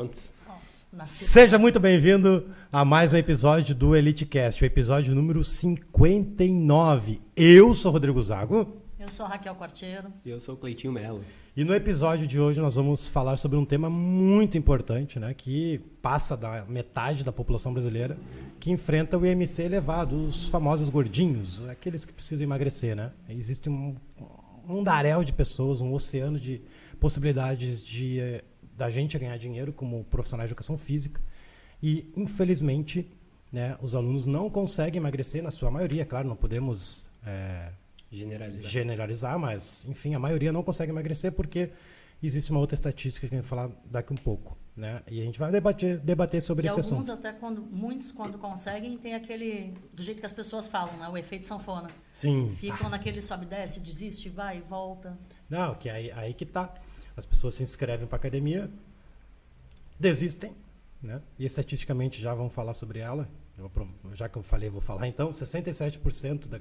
Prontos. Seja muito bem-vindo a mais um episódio do EliteCast, o episódio número 59. Eu sou Rodrigo Zago. Eu sou Raquel Quartiero. E eu sou o Cleitinho Melo. E no episódio de hoje nós vamos falar sobre um tema muito importante, né, que passa da metade da população brasileira, que enfrenta o IMC elevado, os famosos gordinhos, aqueles que precisam emagrecer, né? Existe um, um daréu de pessoas, um oceano de possibilidades de eh, da gente ganhar dinheiro como profissionais de educação física e infelizmente, né, os alunos não conseguem emagrecer na sua maioria, claro, não podemos é, Generalizar. generalizar, mas enfim, a maioria não consegue emagrecer porque existe uma outra estatística que a gente vai falar daqui um pouco, né? E a gente vai debater, debater sobre E esse alguns assunto. até quando muitos quando conseguem tem aquele do jeito que as pessoas falam, né? O efeito sanfona. Sim. Ficam naquele sobe desce, desiste, vai e volta. Não, que aí, aí que tá. As pessoas se inscrevem para academia, desistem, né? E estatisticamente já vamos falar sobre ela. Eu já que eu falei, vou falar então. 67% da,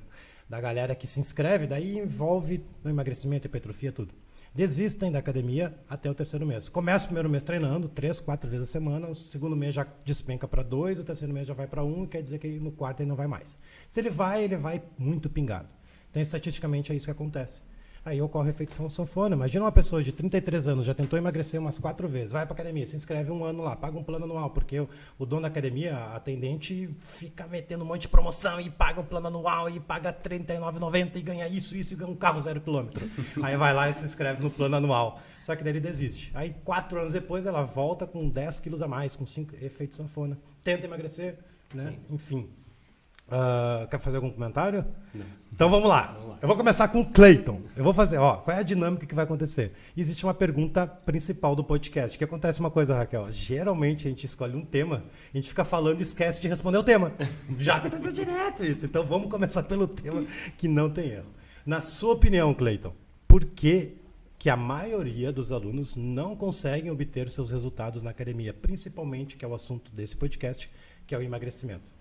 da galera que se inscreve, daí envolve no emagrecimento, hipertrofia, tudo. Desistem da academia até o terceiro mês. Começa o primeiro mês treinando, três, quatro vezes a semana. O segundo mês já despenca para dois, o terceiro mês já vai para um, quer dizer que no quarto ele não vai mais. Se ele vai, ele vai muito pingado. Então, estatisticamente, é isso que acontece. Aí ocorre o efeito san- sanfona. Imagina uma pessoa de 33 anos, já tentou emagrecer umas quatro vezes, vai para academia, se inscreve um ano lá, paga um plano anual, porque o, o dono da academia, a atendente, fica metendo um monte de promoção e paga um plano anual e paga R$ 39,90 e ganha isso, isso e ganha um carro zero quilômetro. Aí vai lá e se inscreve no plano anual. Só que daí ele desiste. Aí quatro anos depois ela volta com 10 quilos a mais, com cinco efeito sanfona. Tenta emagrecer, né? Enfim. Ah, quer fazer algum comentário? Não. Então vamos lá. Vamos lá. Eu vou começar com o Clayton. Eu vou fazer, ó, qual é a dinâmica que vai acontecer? Existe uma pergunta principal do podcast. Que acontece uma coisa, Raquel. Geralmente a gente escolhe um tema, a gente fica falando e esquece de responder o tema. Já aconteceu direto isso. Então vamos começar pelo tema que não tem erro. Na sua opinião, Clayton, por que que a maioria dos alunos não conseguem obter seus resultados na academia, principalmente que é o assunto desse podcast, que é o emagrecimento?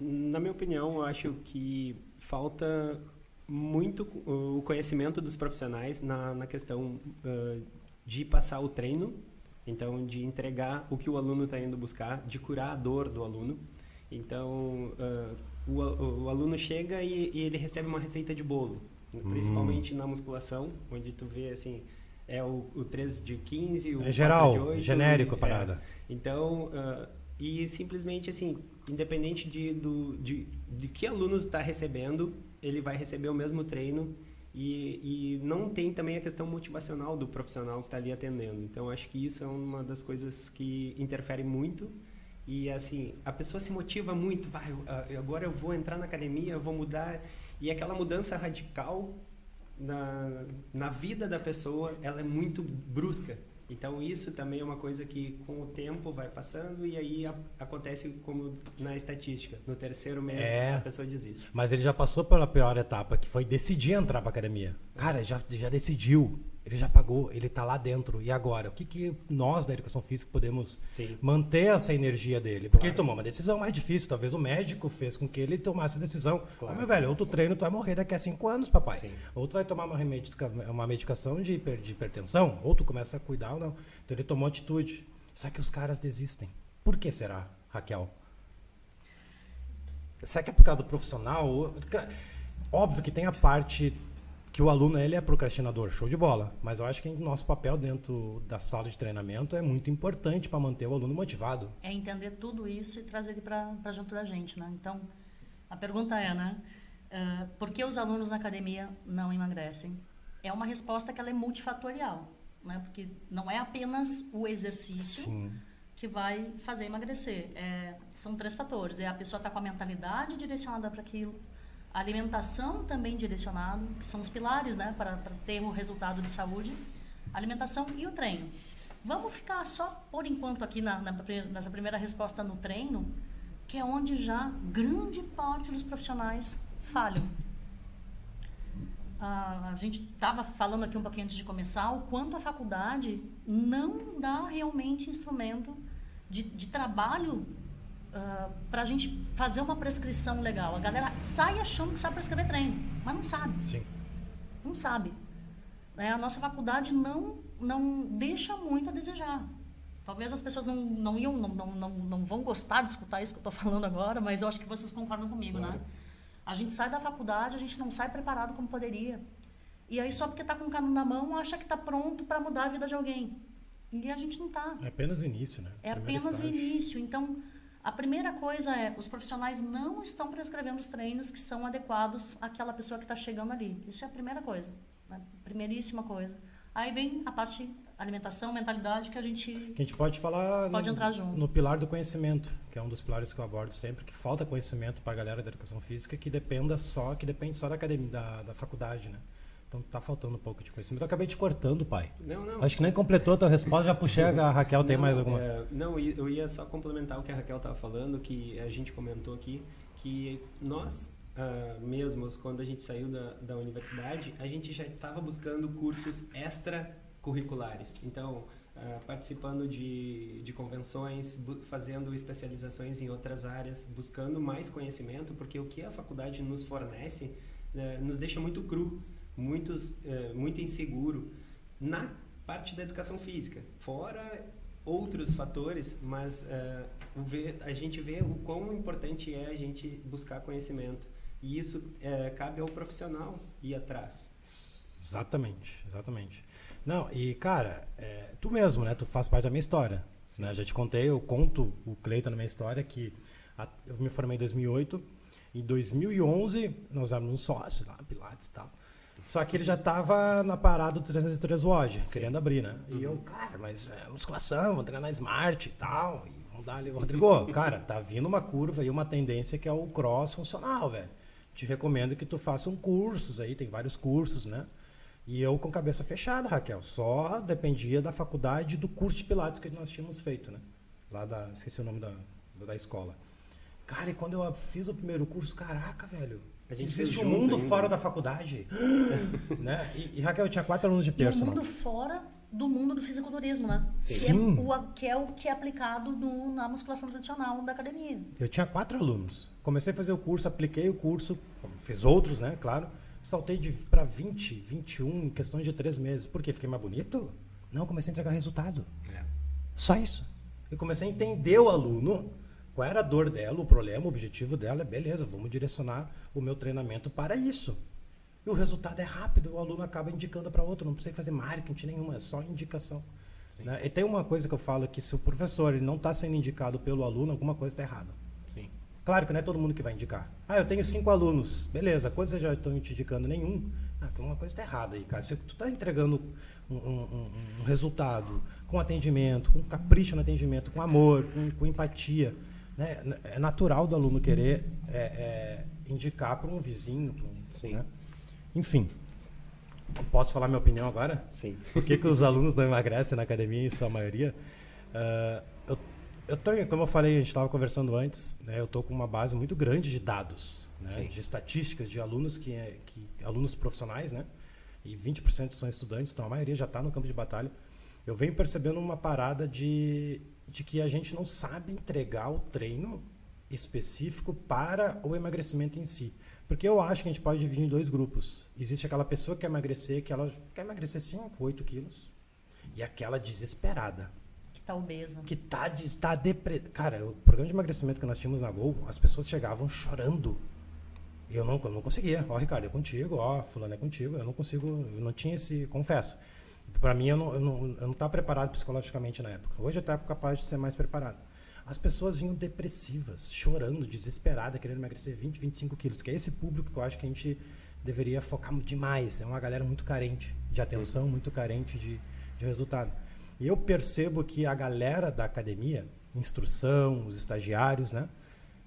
Na minha opinião, eu acho que falta muito o conhecimento dos profissionais na, na questão ah, de passar o treino, então de entregar o que o aluno está indo buscar, de curar a dor do aluno. Então, ah, o, o aluno chega e, e ele recebe uma receita de bolo, principalmente na musculação, onde tu vê assim, é o, o 3 de 15, o É 4 geral, de 8, genérico a é. parada. Então, ah, e simplesmente assim, independente de, do, de, de que aluno está recebendo, ele vai receber o mesmo treino e, e não tem também a questão motivacional do profissional que está ali atendendo. Então, acho que isso é uma das coisas que interfere muito. E assim, a pessoa se motiva muito, vai, ah, agora eu vou entrar na academia, eu vou mudar. E aquela mudança radical na, na vida da pessoa, ela é muito brusca. Então isso também é uma coisa que com o tempo vai passando e aí a- acontece como na estatística. No terceiro mês É. a pessoa desiste. Mas ele já passou pela pior etapa, que foi decidir entrar pra academia. Cara, já, já decidiu, ele já pagou, ele tá lá dentro. E agora? O que, que nós da educação física podemos Sim. manter essa energia dele? Porque Claro. ele tomou uma decisão mais difícil. Talvez o médico fez com que ele tomasse a decisão. Claro. Ô, meu velho, ou tu treino, tu vai morrer daqui a cinco anos, papai. Sim. Ou tu vai tomar uma, remedica, uma medicação de, hiper- de hipertensão, ou tu começa a cuidar ou não. Então ele tomou atitude. Só que os caras desistem. Por que será, Raquel? Será que é por causa do profissional? Óbvio que tem a parte que o aluno ele é procrastinador, show de bola. Mas eu acho que o nosso papel dentro da sala de treinamento é muito importante para manter o aluno motivado. É entender tudo isso e trazer ele para junto da gente, né? Então, a pergunta é, né? eh, por que os alunos na academia não emagrecem? É uma resposta que ela é multifatorial, né? Porque não é apenas o exercício Sim. que vai fazer emagrecer. É, são três fatores. É a pessoa estar com a mentalidade direcionada para aquilo, alimentação também direcionada, que são os pilares né, para, ter o resultado de saúde, alimentação e o treino. Vamos ficar só por enquanto aqui na, na nessa primeira resposta no treino, que é onde já grande parte dos profissionais falham. Ah, a gente estava falando aqui um pouquinho antes de começar o quanto a faculdade não dá realmente instrumento de, de trabalho para a gente fazer uma prescrição legal. A galera sai achando que sabe prescrever treino, mas não sabe. Sim. Não sabe. Né? A nossa faculdade não, não deixa muito a desejar. Talvez as pessoas não, não iam, não, não, não, vão gostar de escutar isso que eu estou falando agora, mas eu acho que vocês concordam comigo, Claro. né? A gente sai da faculdade, a gente não sai preparado como poderia. E aí, só porque está com o cano na mão, acha que está pronto para mudar a vida de alguém. E a gente não está. É apenas o início, né? É Primeiro apenas o estágio. início. Então, a primeira coisa é, os profissionais não estão prescrevendo os treinos que são adequados àquela pessoa que está chegando ali. Isso é a primeira coisa. Né? Primeiríssima coisa. Aí vem a parte alimentação, mentalidade, que a gente... Que a gente pode falar Pode no, entrar junto. no pilar do conhecimento, que é um dos pilares que eu abordo sempre, que falta conhecimento para a galera da educação física que dependa só, que depende só da academia, da, da faculdade, né? Então tá faltando um pouco de conhecimento. Eu acabei te cortando, pai. Não, não. Acho que nem completou a tua resposta, já puxei a Raquel, tem Não, mais alguma? é, não, eu ia só complementar o que a Raquel estava falando, que a gente comentou aqui, que nós ah, mesmos, quando a gente saiu da, da universidade, a gente já estava buscando cursos extracurriculares. Então, ah, participando de, de convenções, fazendo especializações em outras áreas, buscando mais conhecimento, porque o que a faculdade nos fornece eh, nos deixa muito cru, muitos, eh, muito inseguro na parte da educação física. Fora outros fatores, mas ver- a gente vê o quão importante é a gente buscar conhecimento. E isso eh, cabe ao profissional ir atrás. Exatamente, exatamente. Não, e cara, é, tu mesmo, né? Tu faz parte da minha história. Né? Já te contei, eu conto o Cleiton na minha história que a- eu me formei em 2008. Em 2011, nós éramos um sócio lá, Pilates e tal. Só que ele já estava na parada do 303 Watch, querendo abrir, né? E eu, cara, mas é musculação, vou treinar Smart e tal. E vamos dar ali. Rodrigo, cara, tá vindo uma curva e uma tendência que é o cross funcional, velho. Te recomendo que tu faça um cursos aí, tem vários cursos, né? E eu com cabeça fechada, Raquel. Só dependia da faculdade do curso de Pilates que nós tínhamos feito, né? Lá da. Esqueci o nome da, da escola. Cara, e quando eu fiz o primeiro curso, caraca, velho. A gente Existe um junto mundo ainda. fora da faculdade. né? E, e, Raquel, eu tinha quatro alunos de E o personal. mundo fora do mundo do fisiculturismo, né? Sim. Que, Sim. É o, que é o que é aplicado no- na musculação tradicional da academia. Eu tinha quatro alunos. Comecei a fazer o curso, apliquei o curso, fiz outros, né? Claro. Saltei para 20, 21 em questão de três meses. Por quê? Fiquei mais bonito? Não, comecei a entregar resultado. Só isso. Eu comecei a entender o aluno, qual era a dor dela, o problema, o objetivo dela. Beleza, vamos direcionar o meu treinamento para isso. E o resultado é rápido, o aluno acaba indicando para outro, não precisa fazer marketing nenhuma, é só indicação. Né? E tem uma coisa que eu falo que se o professor ele não está sendo indicado pelo aluno, alguma coisa está errada. Sim. Claro que não é todo mundo que vai indicar. Ah, eu tenho cinco alunos. Beleza, vocês já estão te indicando? Nenhum. Ah, uma coisa está errada aí, cara. Se tu está entregando um, um- um- um resultado com atendimento, com capricho no atendimento, com amor, com, com empatia, né? é natural do aluno querer é, é, indicar para um vizinho. pra um- Sim. né? Enfim, posso falar minha opinião agora? Sim. Por que, que os alunos não emagrecem na academia, em sua maioria? Ah, eu, eu tô, como eu falei, a gente estava conversando antes, né, eu estou com uma base muito grande de dados, né, de estatísticas de alunos que, é- que alunos profissionais, né, e 20% são estudantes, então a maioria já está no campo de batalha. Eu venho percebendo uma parada de, de que a gente não sabe entregar o treino específico para o emagrecimento em si. Porque eu acho que a gente pode dividir em dois grupos. Existe aquela pessoa que quer emagrecer, que ela quer emagrecer 5, 8 quilos. E aquela desesperada, Que tá obesa. que tá, de, tá depre... Cara, o programa de emagrecimento que nós tínhamos na Gol, as pessoas chegavam chorando. Eu não, eu não conseguia. Ó, Ricardo, é contigo. Ó, fulano é contigo. Eu não consigo, eu não tinha esse, confesso. Para mim, eu não, eu não, eu não estava preparado psicologicamente na época. Hoje eu estou capaz de ser mais preparado. As pessoas vinham depressivas, chorando, desesperadas, querendo emagrecer 20, 25 quilos. Que é esse público que eu acho que a gente deveria focar demais. É uma galera muito carente de atenção, muito carente de, de resultado. E eu percebo que a galera da academia, instrução, os estagiários, né?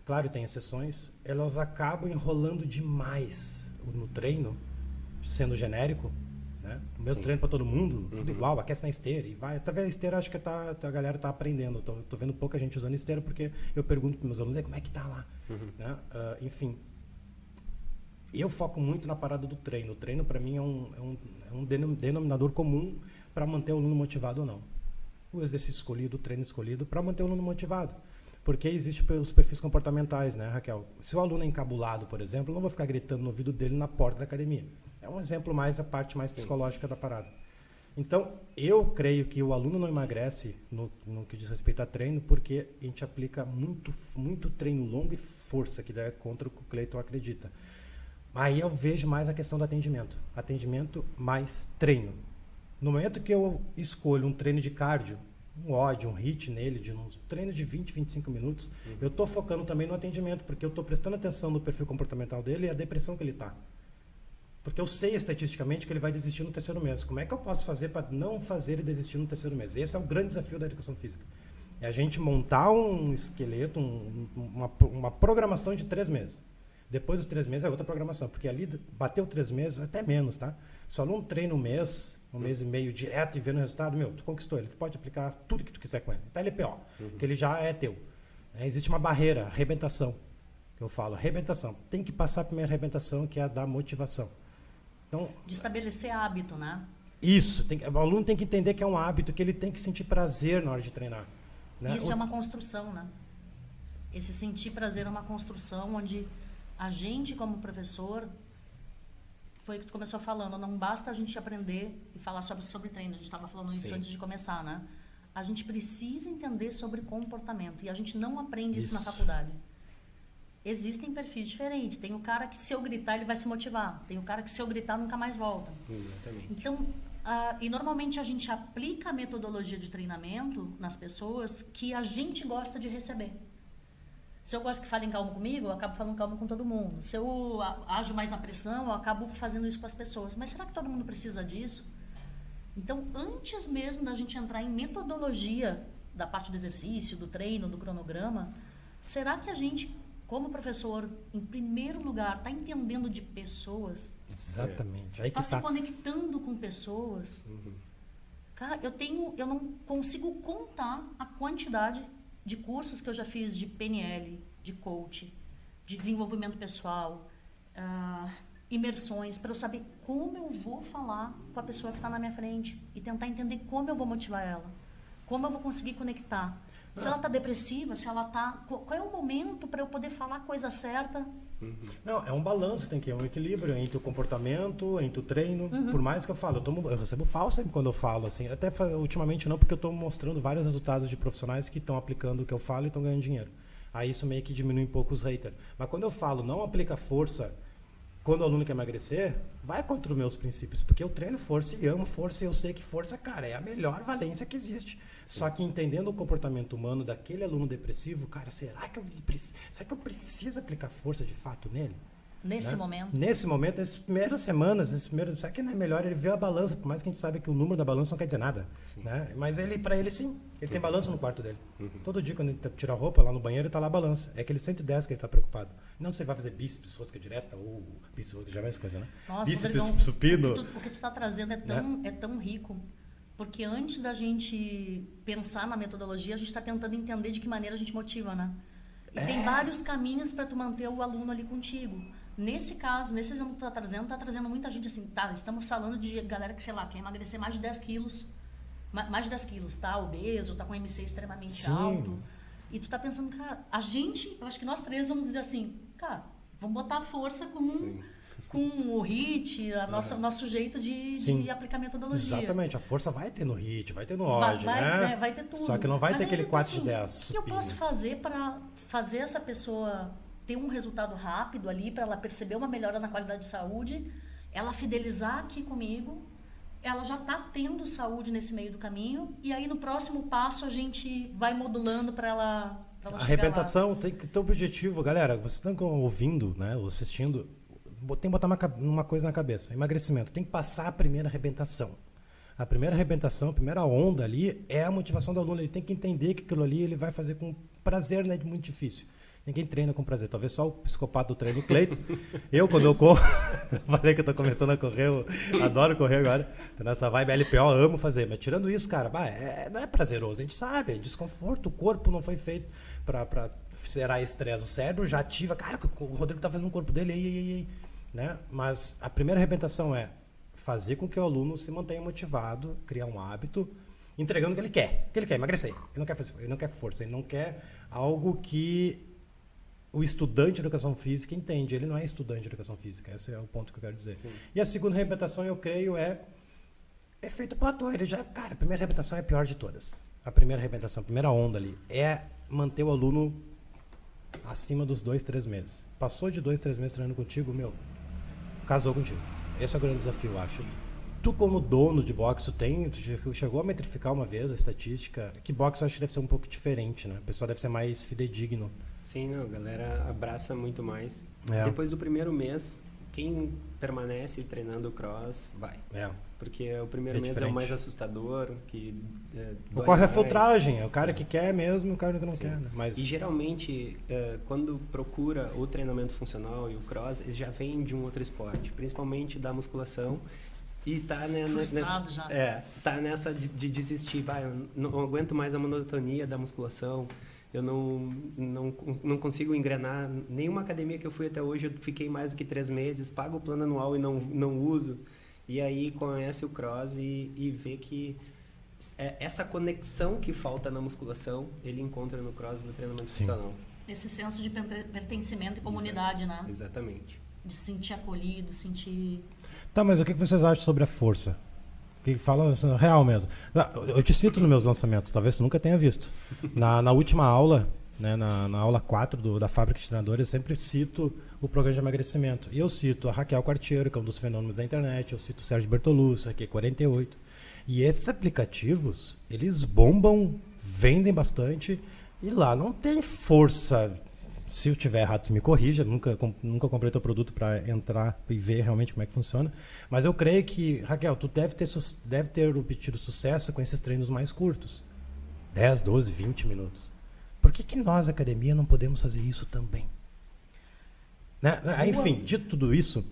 Claro, tem exceções, elas acabam enrolando demais no treino, sendo genérico, né? O mesmo Sim. treino para todo mundo, tudo Uhum. igual, aquece na esteira e vai. Até a esteira acho que tá, a galera tá aprendendo. Eu Tô, tô vendo pouca gente usando esteira porque eu pergunto para meus alunos, "E como é que tá lá? Uhum. Né? Ah, enfim, eu foco muito na parada do treino. O treino, para mim, é um, é um, é um denom- denominador comum para manter o aluno motivado ou não. O exercício escolhido, o treino escolhido, para manter o aluno motivado. Porque existe os perfis comportamentais, né, Raquel? Se o aluno é encabulado, por exemplo, eu não vou ficar gritando no ouvido dele na porta da academia. É um exemplo mais, a parte mais Sim. psicológica da parada. Então, eu creio que o aluno não emagrece no, no que diz respeito a treino, porque a gente aplica muito, muito treino longo e força, que é contra o que o Cleiton acredita. Aí eu vejo mais a questão do atendimento. Atendimento mais treino. No momento que eu escolho um treino de cardio, um ódio, um hit nele, de um treino de 20, 25 minutos, uhum. eu estou focando também no atendimento, porque eu estou prestando atenção no perfil comportamental dele e a depressão que ele está. Porque eu sei estatisticamente que ele vai desistir no terceiro mês. Como é que eu posso fazer para não fazer ele desistir no terceiro mês? Esse é o grande desafio da educação física. É a gente montar um esqueleto, um, uma, uma programação de três meses. Depois dos três meses é outra programação, porque ali bateu três meses, até menos, tá? Se o aluno treina um mês, um mês e meio direto e vendo o resultado, meu, tu conquistou ele. Tu pode aplicar tudo que tu quiser com ele. Até LPO, uhum. que ele já é teu. É, existe uma barreira, arrebentação, que eu falo, arrebentação. Tem que passar a primeira arrebentação, que é a da motivação. Então, de estabelecer hábito, né? Isso. Tem, o aluno tem que entender que é um hábito, que ele tem que sentir prazer na hora de treinar. Né? Isso o... é uma construção, né? Esse sentir prazer é uma construção onde a gente, como professor, foi o que tu começou falando, não basta a gente aprender e falar sobre, sobre treino, a gente estava falando isso Sim. antes de começar, né? A gente precisa entender sobre comportamento e a gente não aprende isso, isso na faculdade. Existem perfis diferentes. Tem o cara que se eu gritar ele vai se motivar. Tem o cara que se eu gritar nunca mais volta. Exatamente. Então, uh, e normalmente a gente aplica a metodologia de treinamento nas pessoas que a gente gosta de receber. Se eu gosto que falem calmo comigo, eu acabo falando calmo com todo mundo. Se eu ajo mais na pressão, eu acabo fazendo isso com as pessoas. Mas será que todo mundo precisa disso? Então, antes mesmo da gente entrar em metodologia da parte do exercício, do treino, do cronograma, será que a gente, como professor, em primeiro lugar, está entendendo de pessoas? Exatamente. Está se tá. conectando com pessoas? Uhum. Cara, eu tenho, eu não consigo contar a quantidade de cursos que eu já fiz de PNL, de coach, de desenvolvimento pessoal, uh, imersões, para eu saber como eu vou falar com a pessoa que está na minha frente e tentar entender como eu vou motivar ela, como eu vou conseguir conectar. Se ela está depressiva, se ela está. Qual é o momento para eu poder falar a coisa certa? Uhum. Não, é um balanço, tem que ter um equilíbrio entre o comportamento, entre o treino. Uhum. Por mais que eu falo, eu, tomo, eu recebo pau sempre quando eu falo, assim. Até ultimamente não, porque eu estou mostrando vários resultados de profissionais que estão aplicando o que eu falo e estão ganhando dinheiro. Aí isso meio que diminui um pouco os haters. Mas quando eu falo, não aplica força quando o aluno quer emagrecer, vai contra os meus princípios, porque eu treino força e amo força e eu sei que força, cara, é a melhor valência que existe. Só que entendendo o comportamento humano daquele aluno depressivo, cara, será que eu, será que eu preciso aplicar força de fato nele? Nesse né? momento? Nesse momento, nessas primeiras semanas, nesses primeiros, será que não é melhor ele ver a balança, por mais que a gente saiba que o número da balança não quer dizer nada, né? Mas ele, para ele sim, ele tem balança no quarto dele. Uhum. Todo dia quando ele tira a roupa lá no banheiro, está lá a balança. É aquele 110 que ele está preocupado. Não você vai fazer bíceps, rosca direta ou bíceps, já mais coisa, né? Nossa, bíceps, supino. O que, tu, o que tu tá trazendo é tão, né? é tão rico. Porque antes da gente pensar na metodologia, a gente está tentando entender de que maneira a gente motiva, né? E é. tem vários caminhos para tu manter o aluno ali contigo. Nesse caso, nesse exemplo que tu tá trazendo, tá trazendo muita gente assim, tá, estamos falando de galera que, sei lá, quer emagrecer mais de 10 quilos, mais de 10 quilos, tá obeso, tá com MC extremamente Sim. alto. E tu tá pensando, cara, a gente, eu acho que nós três vamos dizer assim, cara, vamos botar força com... Sim com o HIT, a nossa, nosso jeito de, de aplicar metodologia. Exatamente, a força vai ter no HIT, vai ter no OD, vai, né? né? Vai ter tudo. Só que não vai Mas ter aquele 4 assim, de 10. O que eu posso fazer para fazer essa pessoa ter um resultado rápido ali, para ela perceber uma melhora na qualidade de saúde, ela fidelizar aqui comigo, ela já está tendo saúde nesse meio do caminho, e aí no próximo passo a gente vai modulando para ela, ela a arrebentação tem que ter objetivo, galera. Vocês estão ouvindo, né, ou assistindo, tem que botar uma, uma coisa na cabeça: emagrecimento. Tem que passar a primeira arrebentação. A primeira arrebentação, a primeira onda ali é a motivação do aluno. Ele tem que entender que aquilo ali ele vai fazer com prazer, né? Muito difícil. Ninguém treina com prazer. Talvez só o psicopata do treino, Cleito. eu, quando eu corro, falei que eu tô começando a correr, eu adoro correr agora. Tô nessa vibe LPO, amo fazer. Mas tirando isso, cara, bah, é, não é prazeroso. A gente sabe, é desconforto. O corpo não foi feito para gerar estresse. O cérebro já ativa. Cara, o Rodrigo tá fazendo no corpo dele. Ei, ei, ei. Né? Mas a primeira arrebentação é fazer com que o aluno se mantenha motivado, criar um hábito, entregando o que ele quer. O que ele quer? Emagrecer. Ele não quer, fazer, ele não quer força, ele não quer algo que o estudante de educação física entende. Ele não é estudante de educação física. Esse é o ponto que eu quero dizer. Sim. E a segunda arrebentação, eu creio, é Efeito platô, ele já. Cara, a primeira arrebentação é a pior de todas. A primeira arrebentação, a primeira onda ali, é manter o aluno acima dos dois, três meses. Passou de dois, três meses treinando contigo, meu, casou contigo. Esse é o grande desafio, eu acho. Sim. Tu, como dono de boxe, tu tem, tu chegou a metrificar uma vez a estatística? Que boxe eu acho que deve ser um pouco diferente, né? O pessoal deve ser mais fidedigno. Sim, não, a galera abraça muito mais. É. Depois do primeiro mês, quem permanece treinando cross, vai. É. Porque o primeiro é mês diferente. é o mais assustador, que é, Ocorre a filtragem, é o cara que quer mesmo, o cara que não Sim. quer. Né? Mas... E geralmente, é, quando procura o treinamento funcional e o cross, ele já vem de um outro esporte, principalmente da musculação. E tá né, nessa, já. É, tá nessa de, de desistir. Bah, não aguento mais a monotonia da musculação eu não, não, não consigo engrenar. Nenhuma academia que eu fui até hoje, eu fiquei mais do que três meses, pago o plano anual e não, não uso. E aí conhece o cross e, e vê que é essa conexão que falta na musculação, ele encontra no cross no treinamento Sim. funcional. Esse senso de pertencimento e comunidade, Exa né? Exatamente. De se sentir acolhido, sentir... Tá, mas o que vocês acham sobre a força? Que fala real mesmo. Eu te cito nos meus lançamentos, talvez tu nunca tenha visto. Na, na última aula, né, na, na aula 4 do, da Fábrica de Treinadores, eu sempre cito o programa de emagrecimento. E eu cito a Raquel Quartiero, que é um dos fenômenos da internet, eu cito o Sérgio Bertolucci, é 48. E esses aplicativos, eles bombam, vendem bastante, e lá não tem força se eu tiver errado, tu me corrija. Nunca, com, nunca comprei teu produto para entrar e ver realmente como é que funciona. Mas eu creio que, Raquel, tu deve ter, deve ter obtido sucesso com esses treinos mais curtos 10, 12, 20 minutos. Por que, que nós, academia, não podemos fazer isso também? Né? Enfim, dito tudo isso,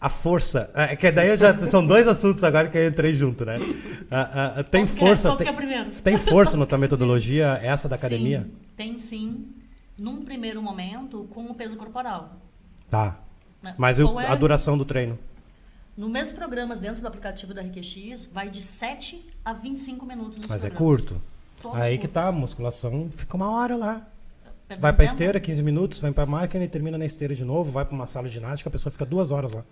a força. É, que daí já são dois assuntos agora que eu entrei junto, né? Uh, uh, tem qual força. Que é, tem, é tem força na tua metodologia essa da academia? Sim, tem sim num primeiro momento, com o peso corporal. Tá. Né? Mas eu, é... a duração do treino? No mesmo programas dentro do aplicativo da RQX, vai de 7 a 25 minutos Mas é curto? Todos Aí curtos. que tá, a musculação fica uma hora lá. Perdão vai pra tempo? esteira, 15 minutos, vai pra máquina e termina na esteira de novo, vai pra uma sala de ginástica, a pessoa fica duas horas lá.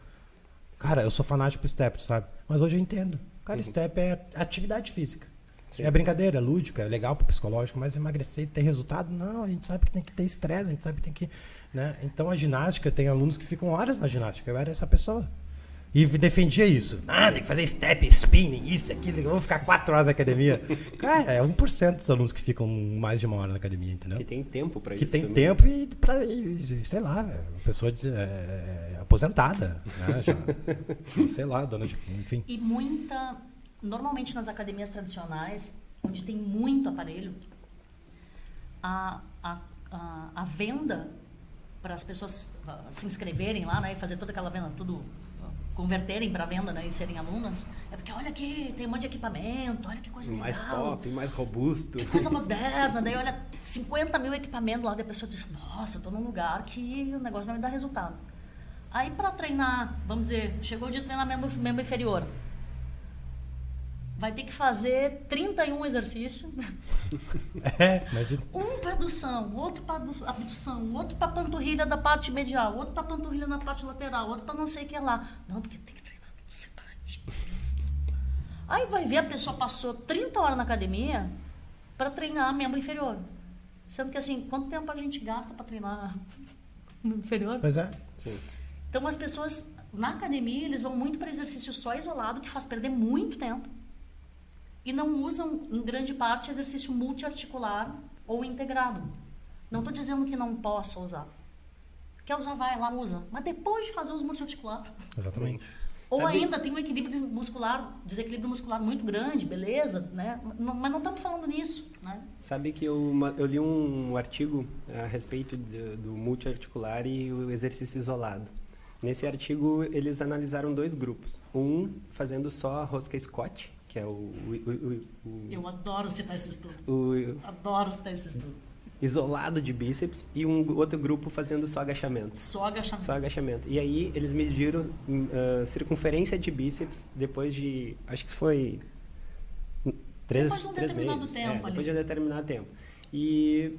Cara, eu sou fanático pro step, sabe? Mas hoje eu entendo. Cara, uhum. step é atividade física. Sim. É brincadeira, é lúdica, é legal pro psicológico, mas emagrecer e ter resultado, não, a gente sabe que tem que ter estresse, a gente sabe que tem que. Né? Então a ginástica, tem alunos que ficam horas na ginástica, eu era essa pessoa. E defendia isso. Ah, tem que fazer step, spinning, isso, aquilo, eu vou ficar quatro horas na academia. Cara, é 1% dos alunos que ficam mais de uma hora na academia, entendeu? Que tem tempo para isso. Que tem também. tempo e, pra, e, sei lá, a pessoa é, é, aposentada, né? Já, sei lá, dona de. Enfim. E muita normalmente nas academias tradicionais, onde tem muito aparelho, a, a, a, a venda para as pessoas ah, se inscreverem lá né, e fazer toda aquela venda, tudo converterem para venda né, e serem alunas, é porque olha aqui, tem um monte de equipamento, olha que coisa mais legal. Mais top, mais robusto. Que coisa moderna, daí olha 50 mil equipamentos lá, daí a pessoa diz, nossa, estou num lugar que o negócio vai me dar resultado. Aí para treinar, vamos dizer, chegou o dia de treinar membro, membro inferior, vai ter que fazer 31 exercícios. É, imagina. Um para adução, outro para abdução, outro para panturrilha da parte medial, outro para panturrilha na parte lateral, outro para não sei o que lá. Não, porque tem que treinar tudo separadinho. Aí vai ver a pessoa passou 30 horas na academia para treinar membro inferior. Sendo que assim, quanto tempo a gente gasta para treinar membro inferior? Pois é. Sim. Então as pessoas na academia, eles vão muito para exercício só isolado, que faz perder muito tempo e não usam, em grande parte, exercício multiarticular ou integrado. Não estou dizendo que não possa usar. Quer usar, vai lá, usa. Mas depois de fazer os multiarticulares. Exatamente. Ou Sabe... ainda tem um equilíbrio muscular, desequilíbrio muscular muito grande, beleza, né? mas não estamos falando nisso, né? Sabe que eu, eu li um artigo a respeito de, do multiarticular e o exercício isolado. Nesse artigo, eles analisaram dois grupos. Um fazendo só rosca Scott, que é o, o, o, Eu adoro citar esse estudo. O, adoro citar esse estudo. Isolado de bíceps e um outro grupo fazendo só agachamento. Só agachamento. Só agachamento. E aí eles mediram uh, circunferência de bíceps depois de. Acho que foi. Três, depois de um três determinado meses. tempo. É, depois de um determinado tempo. E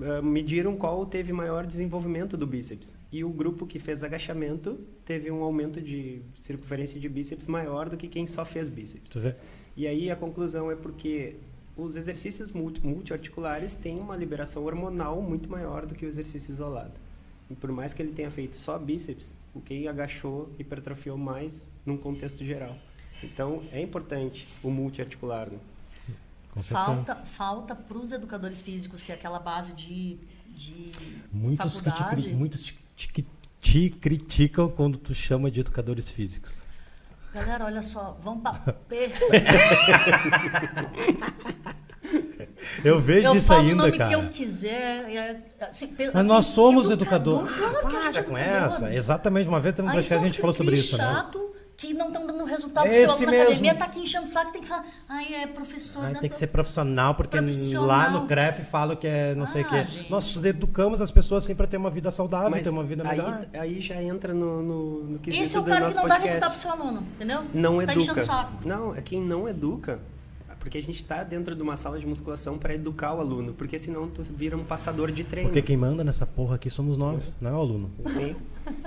uh, mediram qual teve maior desenvolvimento do bíceps. E o grupo que fez agachamento teve um aumento de circunferência de bíceps maior do que quem só fez bíceps. E aí a conclusão é porque os exercícios multi multiarticulares têm uma liberação hormonal muito maior do que o exercício isolado. E por mais que ele tenha feito só bíceps, o quem agachou hipertrofiou mais num contexto geral. Então é importante o multiarticular. Né? Com Falta, falta para os educadores físicos, que é aquela base de, de Muitos que te, muitos te, te- te criticam quando tu chama de educadores físicos. Galera, olha só, vamos para. Eu vejo Eu isso falo o ainda, nome cara. que eu quiser. é, assim, pe- Mas assim, nós somos educador. que a gente Para é com educador. essa. Exatamente. Uma vez teve um podcast são a gente falou sobre isso, né? Que não estão dando resultado pro Esse seu aluno na mesmo. academia, tá aqui enchendo o saco, tem que falar, ai, é professor. Ai, né, tem que ser profissional, porque Profissional. lá no CREF falam que é não sei o Ah, quê. gente. Nós educamos as pessoas assim para ter uma vida saudável, Mas ter uma vida melhor. aí, aí já entra no, no, no quesito Esse é o cara que não dá podcast. resultado pro seu aluno, entendeu? Não tá enchendo educa. o saco. Não, é quem não educa. Porque a gente está dentro de uma sala de musculação para educar o aluno. Porque senão tu vira um passador de treino. Porque quem manda nessa porra aqui somos nós, não é o aluno. Sim.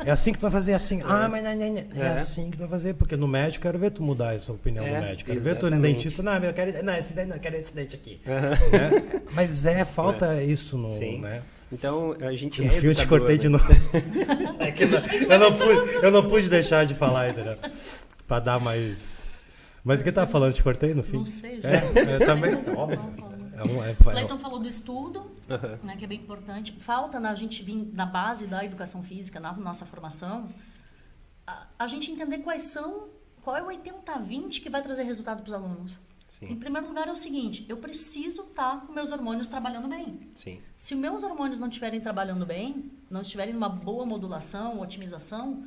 É assim que tu vai fazer, é assim. Ah, mas não, não, não. É, É. assim que tu vai fazer. Porque no médico, quero ver tu mudar essa opinião É, do médico. Quero ver tu no exatamente. dentista. Não, eu quero, não, esse daí não, eu quero esse dente aqui. Né? Mas é, falta isso no. Sim. Né? Então, a gente No é fio eu te cortei né? de novo. É que não- eu, não pude, eu não pude deixar de falar, entendeu? Pra dar mais. Mas o que tá falando? Te cortei no fim? Não sei, já. É, eu também. Óbvio. É um, é, O Cleiton falou do estudo, Aham. né, que é bem importante. Falta na gente vir na base da educação física, na nossa formação, a, a gente entender quais são, qual é o 80-20 que vai trazer resultado para os alunos. Em Sim, primeiro lugar é o seguinte, eu preciso estar com meus hormônios trabalhando bem. sim. Se os meus hormônios não estiverem trabalhando bem, não estiverem numa boa modulação, otimização,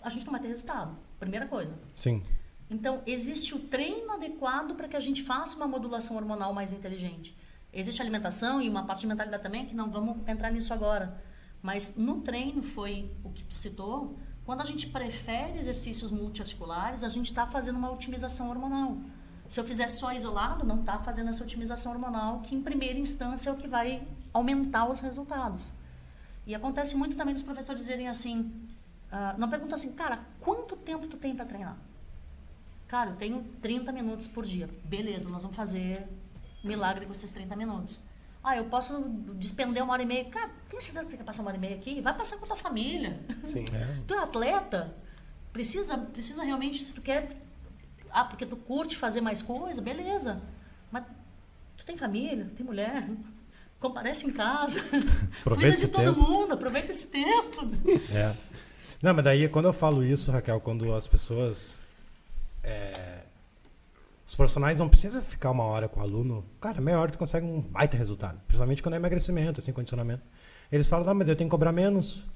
a gente não vai ter resultado. Primeira coisa. Sim. Então, existe o treino adequado para que a gente faça uma modulação hormonal mais inteligente. Existe alimentação e uma parte de mentalidade também, que não vamos entrar nisso agora. Mas no treino, foi o que tu citou, quando a gente prefere exercícios multiarticulares, a gente está fazendo uma otimização hormonal. Se eu fizer só isolado, não está fazendo essa otimização hormonal, que em primeira instância é o que vai aumentar os resultados. E acontece muito também dos professores dizerem assim, ah, não pergunta assim, cara, quanto tempo tu tem para treinar? Cara, eu tenho 30 minutos por dia. Beleza, nós vamos fazer milagre com esses 30 minutos. Ah, eu posso despender uma hora e meia. Cara, tem certeza que você quer passar uma hora e meia aqui? Vai passar com a tua família. Sim. Tu é atleta? Precisa, precisa realmente, se tu quer... Ah, porque tu curte fazer mais coisa? Beleza. Mas tu tem família, tem mulher, comparece em casa. Cuida de todo tempo. mundo, aproveita esse tempo. É. Não, mas daí quando eu falo isso, Raquel, quando as pessoas. É, os profissionais não precisam ficar uma hora com o aluno. Cara, meia hora tu consegue um baita resultado. Principalmente quando é emagrecimento, assim, condicionamento. Eles falam, ah, mas eu tenho que cobrar menos.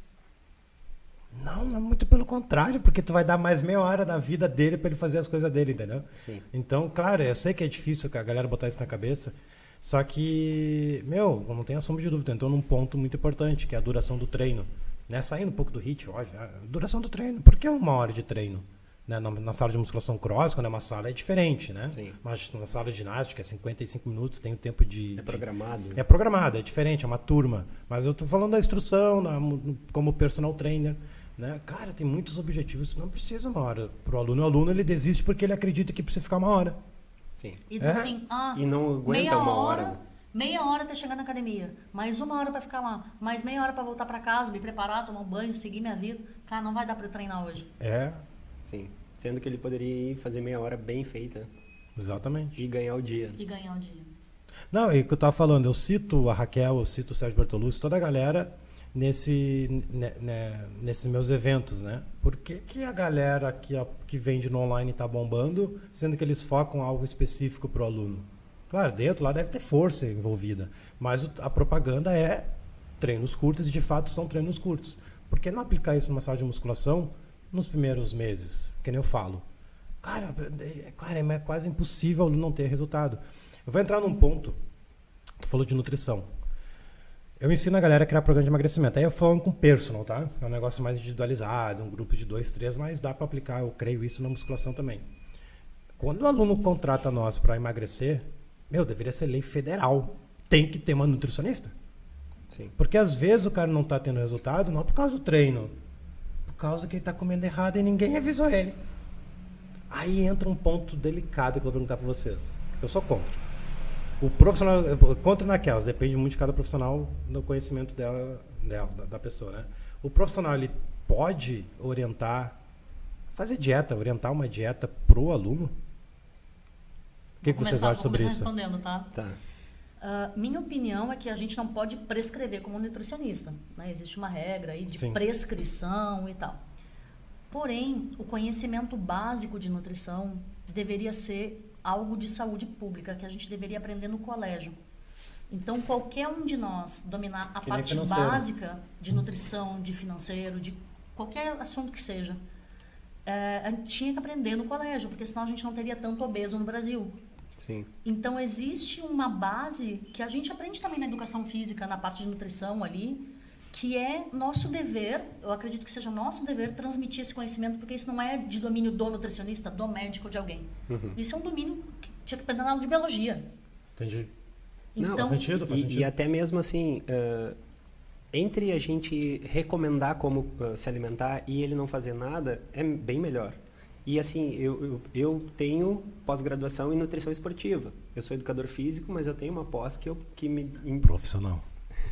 Não, não, muito pelo contrário, porque tu vai dar mais meia hora da vida dele para ele fazer as coisas dele, entendeu? Sim. Então, claro, eu sei que é difícil a galera botar isso na cabeça, só que, meu, não tenha sombra de dúvida, entrou num ponto muito importante, que é a duração do treino. Né? Saindo um pouco do hit, ó, já, duração do treino. Por que uma hora de treino? Né? Na, na sala de musculação cross, quando é uma sala, é diferente, né? Sim. Mas na sala de ginástica, é 55 minutos, tem o tempo de... É de- programado. é programado, é diferente, é uma turma. Mas eu tô falando da instrução, na- como personal trainer. Né? Cara, tem muitos objetivos, não precisa uma hora. Pro aluno, o aluno ele desiste porque ele acredita que precisa ficar uma hora. Sim. E diz É? assim, ah, E não aguenta meia uma hora, hora. meia hora até chegar na academia, mais uma hora para ficar lá, mais meia hora para voltar para casa, me preparar, tomar um banho, seguir minha vida. Cara, não vai dar para eu treinar hoje. É, Sim. Sendo que ele poderia ir fazer meia hora bem feita exatamente. e ganhar o dia. E ganhar o dia. Não, e o que eu tava falando, eu cito a Raquel, eu cito o Sérgio Bertolucci, toda a galera nesse, né, né, nesses meus eventos, né? Por que, que a galera que, a- que vende no online tá bombando, sendo que eles focam algo específico pro aluno? Claro, dentro lá deve ter força envolvida, mas o- a propaganda é treinos curtos e de fato são treinos curtos. Por que não aplicar isso numa sala de musculação nos primeiros meses? Que nem eu falo. Cara, é- cara, é quase impossível não ter resultado. Eu vou entrar num ponto. Tu falou de nutrição. Eu ensino a galera a criar programa de emagrecimento. Aí eu falando com personal, tá? É um negócio mais individualizado, um grupo de dois, três, mas dá para aplicar, eu creio isso na musculação também. Quando o aluno contrata nós para emagrecer, meu, deveria ser lei federal. Tem que ter uma nutricionista. Sim. Porque às vezes o cara não está tendo resultado, não por causa do treino, causa que ele está comendo errado e ninguém avisou ele. Aí entra um ponto delicado que eu vou perguntar para vocês. Eu sou contra. O profissional, contra naquelas, depende muito de cada profissional do conhecimento dela, dela da, da pessoa, né? O profissional ele pode orientar, fazer dieta, orientar uma dieta pro aluno? O que, que vocês acham sobre isso? respondendo, tá? Tá. Uh, minha opinião é que a gente não pode prescrever como nutricionista. Né? Existe uma regra aí de Sim. prescrição e tal. Porém, o conhecimento básico de nutrição deveria ser algo de saúde pública que a gente deveria aprender no colégio. Então, qualquer um de nós dominar a Que parte básica de nutrição, de financeiro, de qualquer assunto que seja, é, a gente tinha que aprender no colégio, porque senão a gente não teria tanto obeso no Brasil. Sim. Então existe uma base que a gente aprende também na educação física, na parte de nutrição ali, que é nosso dever, eu acredito que seja nosso dever transmitir esse conhecimento, porque isso não é de domínio do nutricionista, do médico, de alguém. Isso é um domínio que tinha que aprender na aula de biologia. Entendi. Não, Então, Faz sentido, faz E, sentido. e até mesmo assim, ah, entre a gente recomendar como ah, se alimentar e ele não fazer nada, é bem melhor. E assim, eu, eu, eu tenho pós-graduação em nutrição esportiva. Eu sou educador físico, mas eu tenho uma pós que, eu, que me em- Profissional.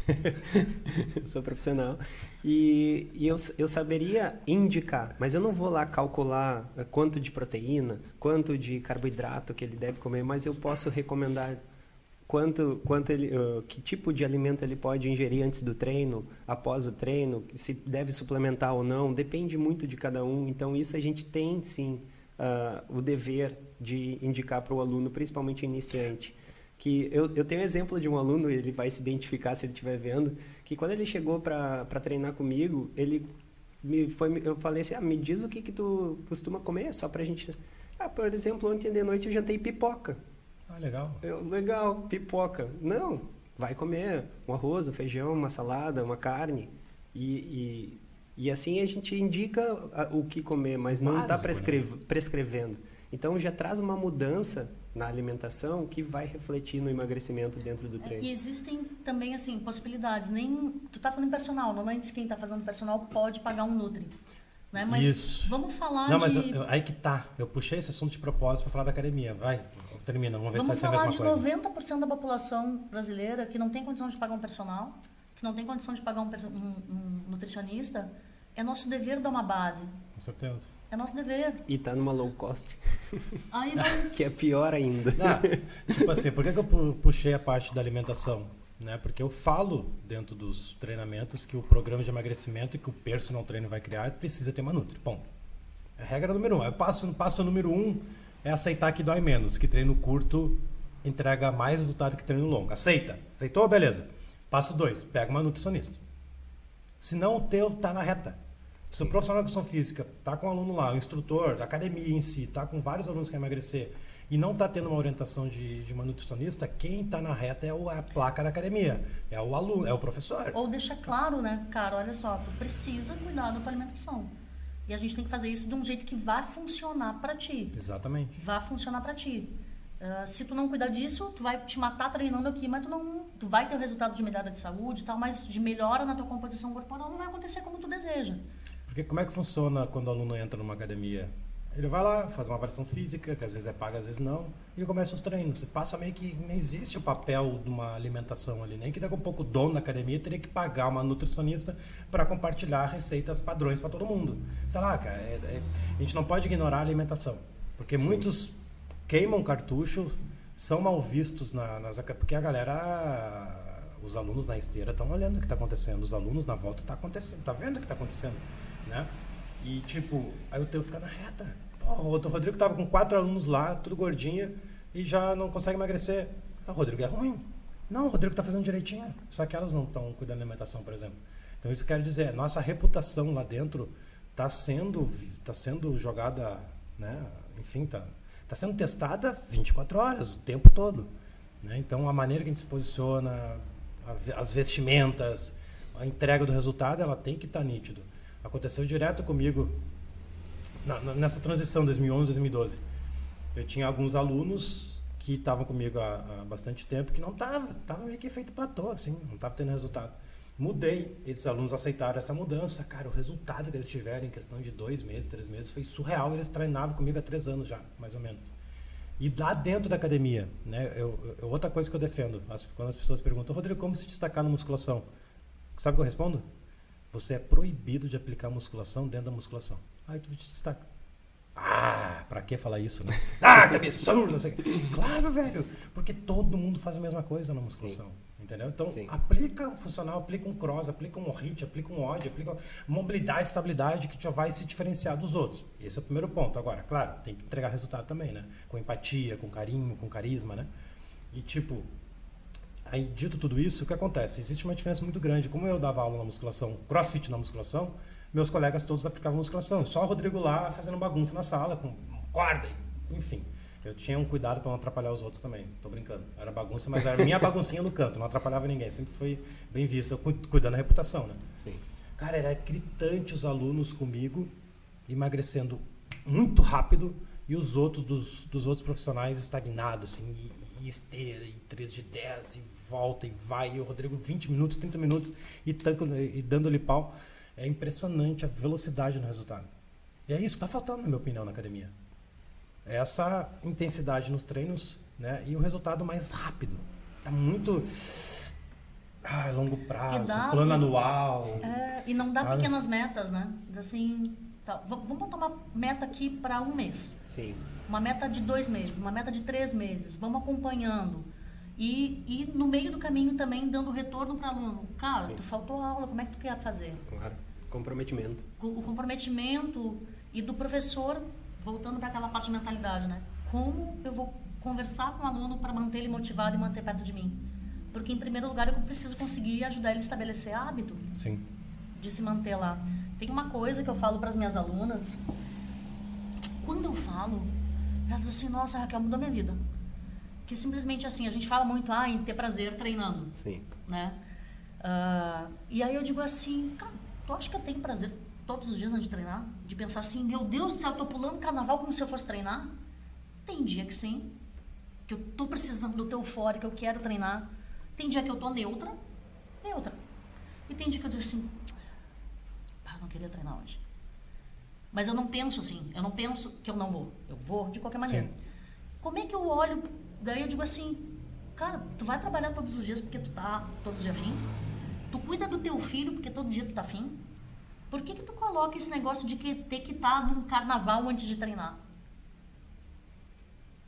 sou profissional. E, e eu, eu saberia indicar, mas eu não vou lá calcular eh, quanto de proteína, quanto de carboidrato que ele deve comer, mas eu posso recomendar quanto, quanto ele, eh, que tipo de alimento ele pode ingerir antes do treino, após o treino, se deve suplementar ou não, depende muito de cada um. Então isso a gente tem sim ah, o dever de indicar para o aluno, principalmente iniciante que eu, eu tenho um exemplo de um aluno, ele vai se identificar se ele estiver vendo, que quando ele chegou para treinar comigo, ele me foi, eu falei assim, ah, me diz o que que tu costuma comer, só pra gente... Ah, por exemplo, ontem de noite eu jantei pipoca. Ah, legal. Eu, legal, pipoca. Não, vai comer um arroz, um feijão, uma salada, uma carne. E, e, e assim a gente indica a- o que comer, mas não está né? prescrevendo. Então já traz uma mudança na alimentação que vai refletir no emagrecimento dentro do É, treino. E existem também, assim, possibilidades. Nem, tu tá falando em personal, normalmente quem tá fazendo personal pode pagar um Nutri. Né? Mas Isso. vamos falar Não, de... mas eu- eu- aí que tá. Eu puxei esse assunto de propósito para falar da academia. Vai, termina. Vamos ver Vamos se vai ser a falar mesma de coisa. 90% da população brasileira que não tem condição de pagar um personal, que não tem condição de pagar um, um- um nutricionista. É nosso dever dar uma base. Com certeza. É nosso dever. E tá numa low cost, Aí vai... que é pior ainda. Ah, tipo assim, por que, que eu pu- puxei a parte da alimentação? Né? Porque eu falo dentro dos treinamentos que o programa de emagrecimento que o personal trainer vai criar precisa ter uma Nutri. Ponto. É a regra número um. É o passo, passo número um é aceitar que dói menos, que treino curto entrega mais resultado que treino longo. Aceita. Aceitou? Beleza. Passo dois, pega uma nutricionista. Senão o teu tá na reta. Se o profissional de educação física tá com um aluno lá, o instrutor, da academia em si, tá com vários alunos que querem emagrecer e não tá tendo uma orientação de, de uma nutricionista, quem tá na reta é, o- é a placa da academia, é o aluno, é o professor. Ou deixa claro, né, cara, olha só, tu precisa cuidar da tua alimentação. E a gente tem que fazer isso de um jeito que vá funcionar para ti. Exatamente. Vá funcionar para ti. Ah, se tu não cuidar disso, tu vai te matar treinando aqui, mas tu não, tu vai ter o resultado de melhora de saúde e tal, mas de melhora na tua composição corporal não vai acontecer como tu deseja. Porque como é que funciona quando o aluno entra numa academia? Ele vai lá, faz uma avaliação física, que às vezes é paga, às vezes não, e começa os treinos. Você passa meio que não existe o papel de uma alimentação ali, nem que daqui a pouco o dono da academia teria que pagar uma nutricionista para compartilhar receitas padrões para todo mundo. Sei lá, cara, é- é- a gente não pode ignorar a alimentação, porque muitos queimam cartucho, são mal vistos na, nas porque a galera, os alunos na esteira estão olhando o que está acontecendo, os alunos na volta tá acontecendo, tá vendo o que está acontecendo, né? E tipo, aí o teu fica na reta. Porra, o outro Rodrigo tava com quatro alunos lá, tudo gordinho, e já não consegue emagrecer. Ah, o Rodrigo é ruim. Não, o Rodrigo tá fazendo direitinho. Só que elas não estão cuidando da alimentação, por exemplo. Então isso quer dizer, nossa reputação lá dentro tá sendo, tá sendo jogada, né? Enfim, tá, tá sendo testada 24 horas, o tempo todo. Né? Então a maneira que a gente se posiciona, as vestimentas, a entrega do resultado, ela tem que estar nítido. Aconteceu direto comigo na- na- nessa transição 2011, 2012. Eu tinha alguns alunos que estavam comigo há, há bastante tempo que não tava, tava meio que feito platô, assim, não tava tendo resultado. Mudei. Esses alunos aceitaram essa mudança. Cara, o resultado que eles tiveram em questão de dois meses, três meses, foi surreal. Eles treinavam comigo há três anos já, mais ou menos. E lá dentro da academia, né? Eu, eu, outra coisa que eu defendo, as, quando as pessoas perguntam, Rodrigo, como se destacar na musculação? Sabe o que eu respondo? Você é proibido de aplicar musculação dentro da musculação. Aí tu te destaca. Ah, pra que falar isso, né? Ah, que absurdo! Não sei. Claro, velho, porque todo mundo faz a mesma coisa na musculação. Sim. Entendeu? Então, Sim. aplica um funcional, aplica um cross, aplica um hit, aplica um odd, aplica mobilidade, estabilidade que já vai se diferenciar dos outros. Esse é o primeiro ponto. Agora, claro, tem que entregar resultado também, né? Com empatia, com carinho, com carisma, né? E tipo, aí dito tudo isso, o que acontece? Existe uma diferença muito grande. Como eu dava aula na musculação, crossfit na musculação, meus colegas todos aplicavam musculação. Só o Rodrigo lá fazendo bagunça na sala, com corda, enfim. Eu tinha um cuidado para não atrapalhar os outros também. Tô brincando. Era bagunça, mas era minha baguncinha no canto, não atrapalhava ninguém. Sempre foi bem visto, eu cuidando da reputação, né? Sim. Cara, era gritante os alunos comigo, emagrecendo muito rápido e os outros dos, dos outros profissionais estagnados, assim, e, e esteira, e 3 de 10, e volta, e vai, e o Rodrigo 20 minutos, 30 minutos, e, tanco, e dando-lhe pau. É impressionante a velocidade no resultado. E é isso que está faltando, na minha opinião, na academia essa intensidade nos treinos né, e o resultado mais rápido. É muito. Ah, longo prazo, dá, plano e, anual. É, e não dá sabe? pequenas metas, né? Assim, tá, vamos botar uma meta aqui para um mês. Sim. Uma meta de dois meses, uma meta de três meses. Vamos acompanhando. E, e no meio do caminho também dando retorno para o aluno. Cara, Sim. tu faltou aula, como é que tu quer fazer? Claro, comprometimento. O comprometimento e do professor voltando para aquela parte de mentalidade, né? Como eu vou conversar com o aluno para manter ele motivado e manter perto de mim? Porque, em primeiro lugar, eu preciso conseguir ajudar ele a estabelecer hábito Sim. de se manter lá. Tem uma coisa que eu falo para as minhas alunas, que quando eu falo, elas dizem assim, nossa, Raquel, mudou minha vida. Que simplesmente assim, a gente fala muito ah, em ter prazer treinando. Sim. Né? Uh, e aí eu digo assim, cara, tu acha que eu tenho prazer todos os dias antes de treinar, de pensar assim, meu Deus do céu, eu tô pulando carnaval como se eu fosse treinar. Tem dia que sim, que eu tô precisando do teu fora, que eu quero treinar. Tem dia que eu tô neutra, neutra. E tem dia que eu digo assim, pá, não queria treinar hoje. Mas eu não penso assim, eu não penso que eu não vou. Eu vou de qualquer maneira. Sim. Como é que eu olho? Daí eu digo assim, cara, tu vai trabalhar todos os dias porque tu tá todos os dias afim? Tu cuida do teu filho porque todo dia tu tá afim? Por que, que tu coloca esse negócio de que ter que estar tá num carnaval antes de treinar?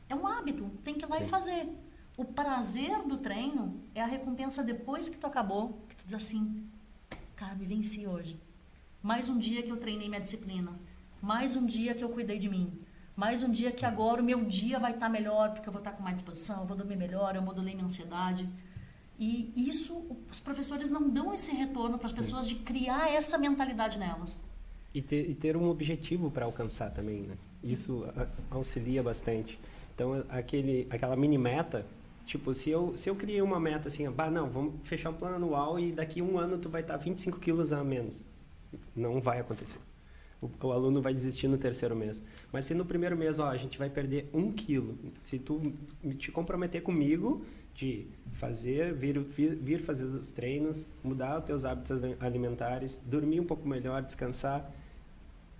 É um hábito, tem que ir lá Sim. e fazer. O prazer do treino é a recompensa depois que tu acabou, que tu diz assim, cara, me venci hoje. Mais um dia que eu treinei minha disciplina. Mais um dia que eu cuidei de mim. Mais um dia que agora o meu dia vai estar tá melhor, porque eu vou estar tá com mais disposição, eu vou dormir melhor, eu modulei minha ansiedade. E isso, os professores não dão esse retorno para as pessoas de criar essa mentalidade nelas. E ter, e ter um objetivo para alcançar também, né? Isso auxilia bastante. Então, aquele, aquela mini meta, tipo, se eu, se eu criei uma meta assim, bah, não, vamos fechar um plano anual e daqui um ano tu vai estar 25 quilos a menos. Não vai acontecer. O, o, aluno vai desistir no terceiro mês. Mas se no primeiro mês, ó, a gente vai perder um quilo, se tu te comprometer comigo de fazer, vir, vir, fazer os treinos, mudar os teus hábitos alimentares, dormir um pouco melhor, descansar.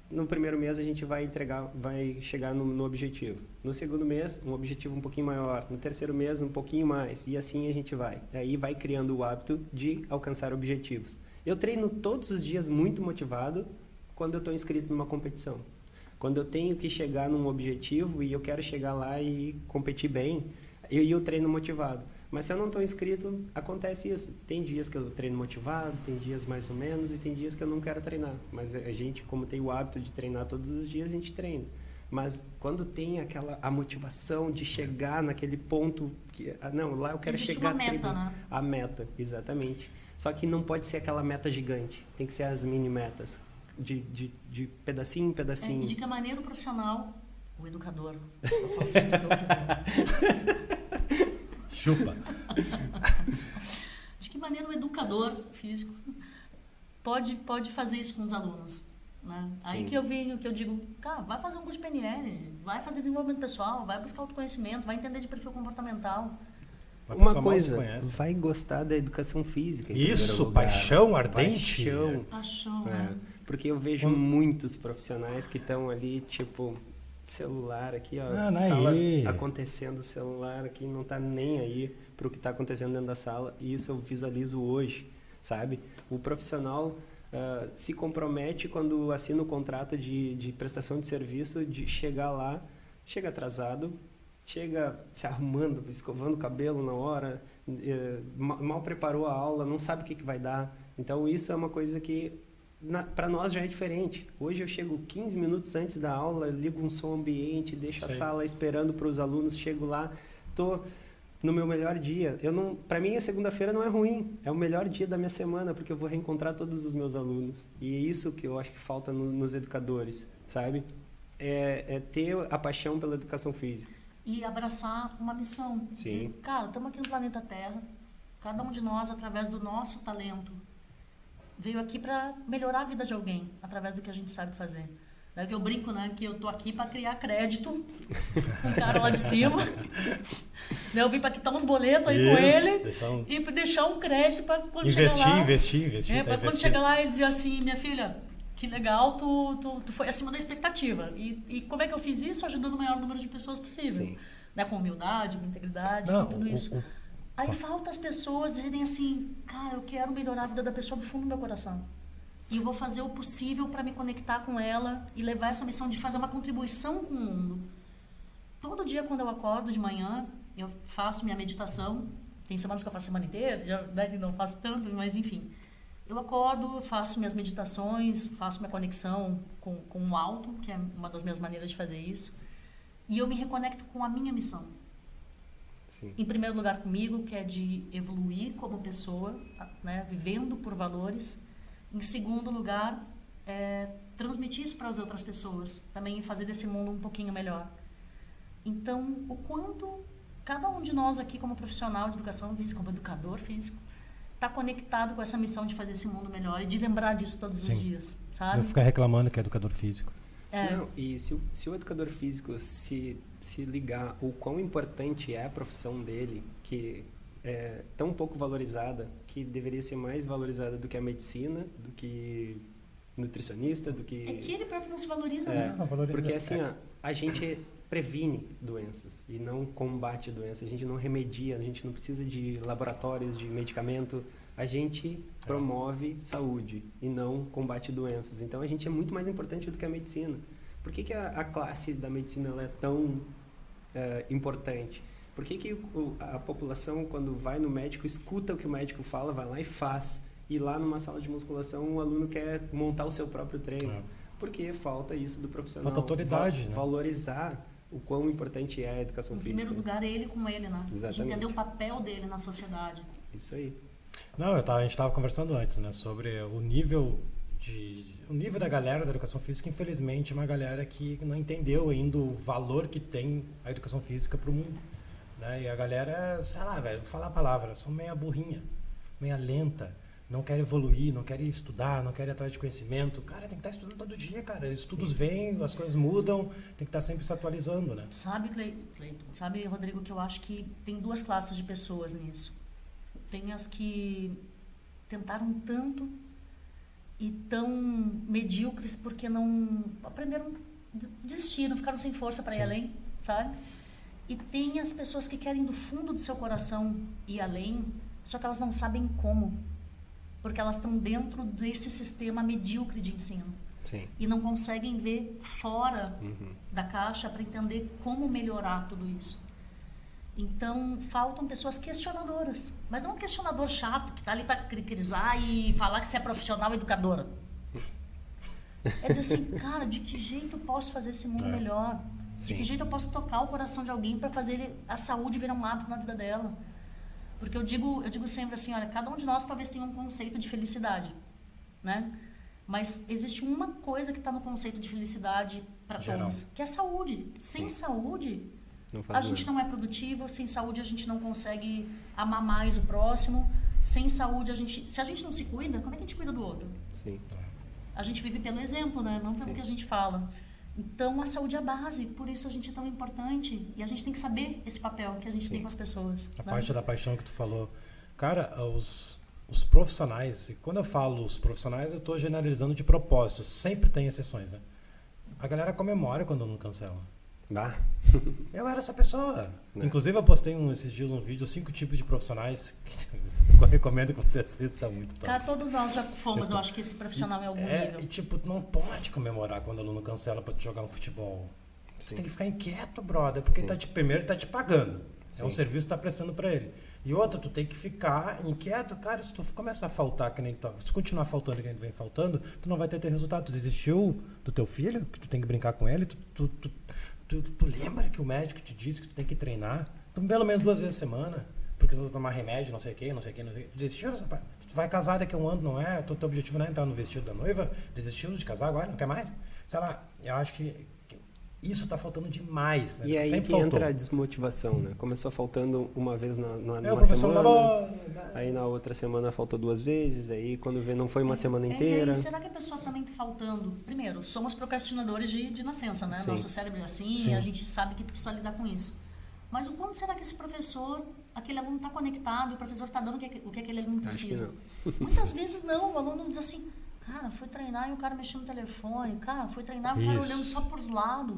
No primeiro mês a gente vai entregar, vai chegar no, no, objetivo. No segundo mês, um objetivo um pouquinho maior. No terceiro mês, um pouquinho mais. E assim a gente vai. Aí vai criando o hábito de alcançar objetivos. Eu treino todos os dias muito motivado quando eu estou inscrito numa competição. Quando eu tenho que chegar num objetivo e eu quero chegar lá e competir bem, eu, eu treino motivado. Mas se eu não estou inscrito, acontece isso. Tem dias que eu treino motivado, tem dias mais ou menos, e tem dias que eu não quero treinar. Mas a gente, como tem o hábito de treinar todos os dias, a gente treina. Mas quando tem aquela a motivação de chegar naquele ponto que ah, não, lá eu quero Existe chegar uma meta, né? a meta, exatamente. Só que não pode ser aquela meta gigante. Tem que ser as mini metas de, de, de pedacinho em pedacinho. É, e de que maneira o profissional, o educador, eu falo o que eu quiser. Chupa. De que maneira o educador físico pode, pode fazer isso com os alunos? Né? Aí que eu vi, que eu digo, cara, vai fazer um curso de PNL, vai fazer desenvolvimento pessoal, vai buscar autoconhecimento, vai entender de perfil comportamental. Uma coisa, vai gostar da educação física. Isso, paixão ardente. Paixão. Paixão, É, né? Porque eu vejo Hum. muitos profissionais que estão ali, tipo, celular aqui, ó, Ah, não sala aí. acontecendo, celular aqui, não tá nem aí pro que tá acontecendo dentro da sala, e isso eu visualizo hoje, sabe? O profissional ah, se compromete quando assina o contrato de, de prestação de serviço, de chegar lá, chega atrasado, chega se arrumando, escovando o cabelo na hora, ma- mal preparou a aula, não sabe o que, que vai dar. Então, isso é uma coisa que para nós já é diferente. Hoje eu chego 15 minutos antes da aula, ligo um som ambiente, deixo a Sei. sala esperando para os alunos, chego lá, tô no meu melhor dia. Eu não, para mim a segunda-feira não é ruim, é o melhor dia da minha semana porque eu vou reencontrar todos os meus alunos. E é isso que eu acho que falta no- nos educadores, sabe? É, é ter a paixão pela educação física. E abraçar uma missão. Sim. De, cara, estamos aqui no planeta Terra. Cada um de nós, através do nosso talento, veio aqui para melhorar a vida de alguém, através do que a gente sabe fazer. Daí que eu brinco, né, que eu tô aqui para criar crédito com o cara lá de cima. Daí eu vim para quitar uns boletos aí com Isso, ele deixar um- e deixar um crédito para quando Investir, chegar lá. investir, investir. É, tá pra quando chegar lá ele dizer assim, minha filha, que legal, tu, tu, tu foi acima da expectativa. E, e como é que eu fiz isso? Ajudando o maior número de pessoas possível. Sim. Né? Com humildade, com integridade, Não, com tudo o- isso. o- Aí falta as pessoas dizerem assim, cara, eu quero melhorar a vida da pessoa do fundo do meu coração. E eu vou fazer o possível para me conectar com ela e levar essa missão de fazer uma contribuição com o mundo. Todo dia quando eu acordo de manhã, eu faço minha meditação. Tem semanas que eu faço a semana inteira, já né, não faço tanto, mas enfim. Eu acordo, faço minhas meditações, faço minha conexão com, com o alto, que é uma das minhas maneiras de fazer isso. E eu me reconecto com a minha missão. Sim. Em primeiro lugar comigo, que é de evoluir como pessoa, né, vivendo por valores. Em segundo lugar, é transmitir isso para as outras pessoas, também fazer desse mundo um pouquinho melhor. Então, o quanto cada um de nós aqui, como profissional de educação física, como educador físico, está conectado com essa missão de fazer esse mundo melhor e de lembrar disso todos Sim. os dias, Eu sabe? ficar reclamando que é educador físico. É, Não, e se, se o educador físico se, se ligar o quão importante é a profissão dele, que é tão pouco valorizada, que deveria ser mais valorizada do que a medicina, do que nutricionista, do que... é que ele próprio não se valoriza, É, né? Não, valoriza- Porque assim, ó, a gente previne doenças e não combate doenças. A gente não remedia, a gente não precisa de laboratórios, de medicamento. A gente promove saúde e não combate doenças. Então a gente é muito mais importante do que a medicina. Por que, que a, a classe da medicina ela é tão eh, importante? Por que, que o- a população, quando vai no médico, escuta o que o médico fala, vai lá e faz? E lá numa sala de musculação, o aluno quer montar o seu próprio treino. É. Porque falta isso do profissional. Falta autoridade, Va- né? Valorizar o quão importante é a educação Em física. primeiro lugar, ele com ele, né? Exatamente. entender o papel dele na sociedade. Isso aí. Não, eu tava, a gente estava conversando antes, né, sobre o nível de o nível da galera da educação física, infelizmente, é uma galera que não entendeu ainda o valor que tem a educação física para o mundo, né? E a galera, sei lá, velho, vou falar a palavra, são meia burrinha, meia lenta, não quer evoluir, não quer estudar, não quer ir atrás de conhecimento. Cara, tem que estar estudando todo dia, cara. Os estudos vêm, as coisas mudam, tem que estar sempre se atualizando, né? Sabe, Cle- Cleiton, sabe, Rodrigo, que eu acho que tem duas classes de pessoas nisso. Tem as que tentaram tanto e tão medíocres porque não aprenderam, desistiram, ficaram sem força para ir além, sabe? E tem as pessoas que querem do fundo do seu coração ir além, só que elas não sabem como, porque elas estão dentro desse sistema medíocre de ensino Sim. e não conseguem ver fora Uhum. da caixa para entender como melhorar tudo isso. Então, faltam pessoas questionadoras. Mas não um questionador chato que está ali para criticar e falar que você é profissional educadora. É dizer assim, cara, de que jeito eu posso fazer esse mundo É. melhor? De Sim. que jeito eu posso tocar o coração de alguém para fazer a saúde virar um hábito na vida dela? Porque eu digo, eu digo sempre assim, olha, cada um de nós talvez tenha um conceito de felicidade, né? Mas existe uma coisa que está no conceito de felicidade para todos, que é saúde. Sem Sim. saúde, a gente não é produtivo, sem saúde a gente não consegue amar mais o próximo, sem saúde a gente, se a gente não se cuida, como é que a gente cuida do outro? Sim. A gente vive pelo exemplo, né? Não pelo Sim. que a gente fala. Então, a saúde é a base, por isso a gente é tão importante. E a gente tem que saber esse papel que a gente Sim. tem com as pessoas. A né? parte da paixão que tu falou. Cara, os, os profissionais, e quando eu falo os profissionais, eu estou generalizando de propósito. Sempre tem exceções, né? A galera comemora quando não cancela. Bah, Eu era essa pessoa. Né. Inclusive, eu postei um, esses dias um vídeo, cinco tipos de profissionais. Que eu recomendo que você assista, tá muito top. Cara, todos nós já fomos, eu acho que esse profissional em algum É, nível. e tipo, tu não pode comemorar quando o aluno cancela pra te jogar um futebol. Tu Sim. tem que ficar inquieto, brother, porque Sim. tá te, primeiro ele tá te pagando. É um Sim. serviço que tá prestando pra ele. E outra, tu tem que ficar inquieto, cara, se tu começar a faltar, que nem tá, se continuar faltando que nem vem faltando, tu não vai ter, ter resultado. Tu desistiu do teu filho, que tu tem que brincar com ele, tu, tu, tu, tu, tu lembra que o médico te disse que tu tem que treinar, tu, pelo menos duas vezes a semana, porque tu vai tomar remédio, não sei o que, não sei o que, não sei o que. Desistiu parte? Tu vai casar daqui a um ano, não é? Tu, teu objetivo não é entrar no vestido da noiva? Desistiu de casar agora? Não quer mais? Sei lá, eu acho que isso tá faltando demais. Né? E aí Sempre que faltou. entra a desmotivação, né? Começou faltando uma vez na, na, É, numa semana, aí na outra semana faltou duas vezes, aí quando vê não foi uma É, semana é, e inteira. aí, será que a pessoa também está faltando? Primeiro, somos procrastinadores de, de nascença, né? Sim. Nosso cérebro é assim, Sim. a gente sabe que precisa lidar com isso. Mas o quanto será que esse professor, aquele aluno está conectado e o professor está dando o que, o que aquele aluno Acho que precisa? não. Muitas vezes não, o aluno diz assim, cara, fui treinar e o cara mexendo no telefone, cara, fui treinar e o cara Isso. olhando só pros lados.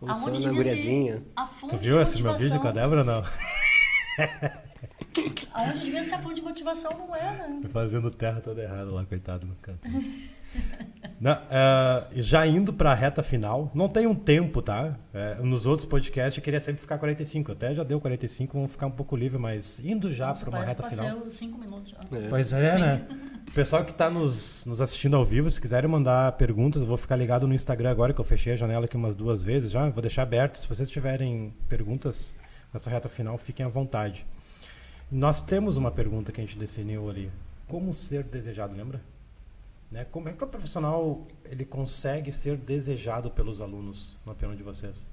Aonde devia ser guriazinha. a fonte Tu viu esse meu vídeo com a Débora ou não? Aonde devia ser a fonte de motivação não é, né? Fazendo terra toda errada lá, coitado no canto. Não, é, já indo para a reta final, não tem um tempo, tá? É, nos outros podcasts eu queria sempre ficar 45, até já deu 45, vamos ficar um pouco livre, mas indo já para uma reta final. cinco minutos já. É. Pois é, Sim. né? O pessoal que está nos, nos assistindo ao vivo, se quiserem mandar perguntas, eu vou ficar ligado no Instagram agora, que eu fechei a janela aqui umas duas vezes já. Vou deixar aberto. Se vocês tiverem perguntas nessa reta final, fiquem à vontade. Nós temos uma pergunta que a gente definiu ali. Como ser desejado, lembra? Né? Como é que o profissional ele consegue ser desejado pelos alunos, na opinião de vocês?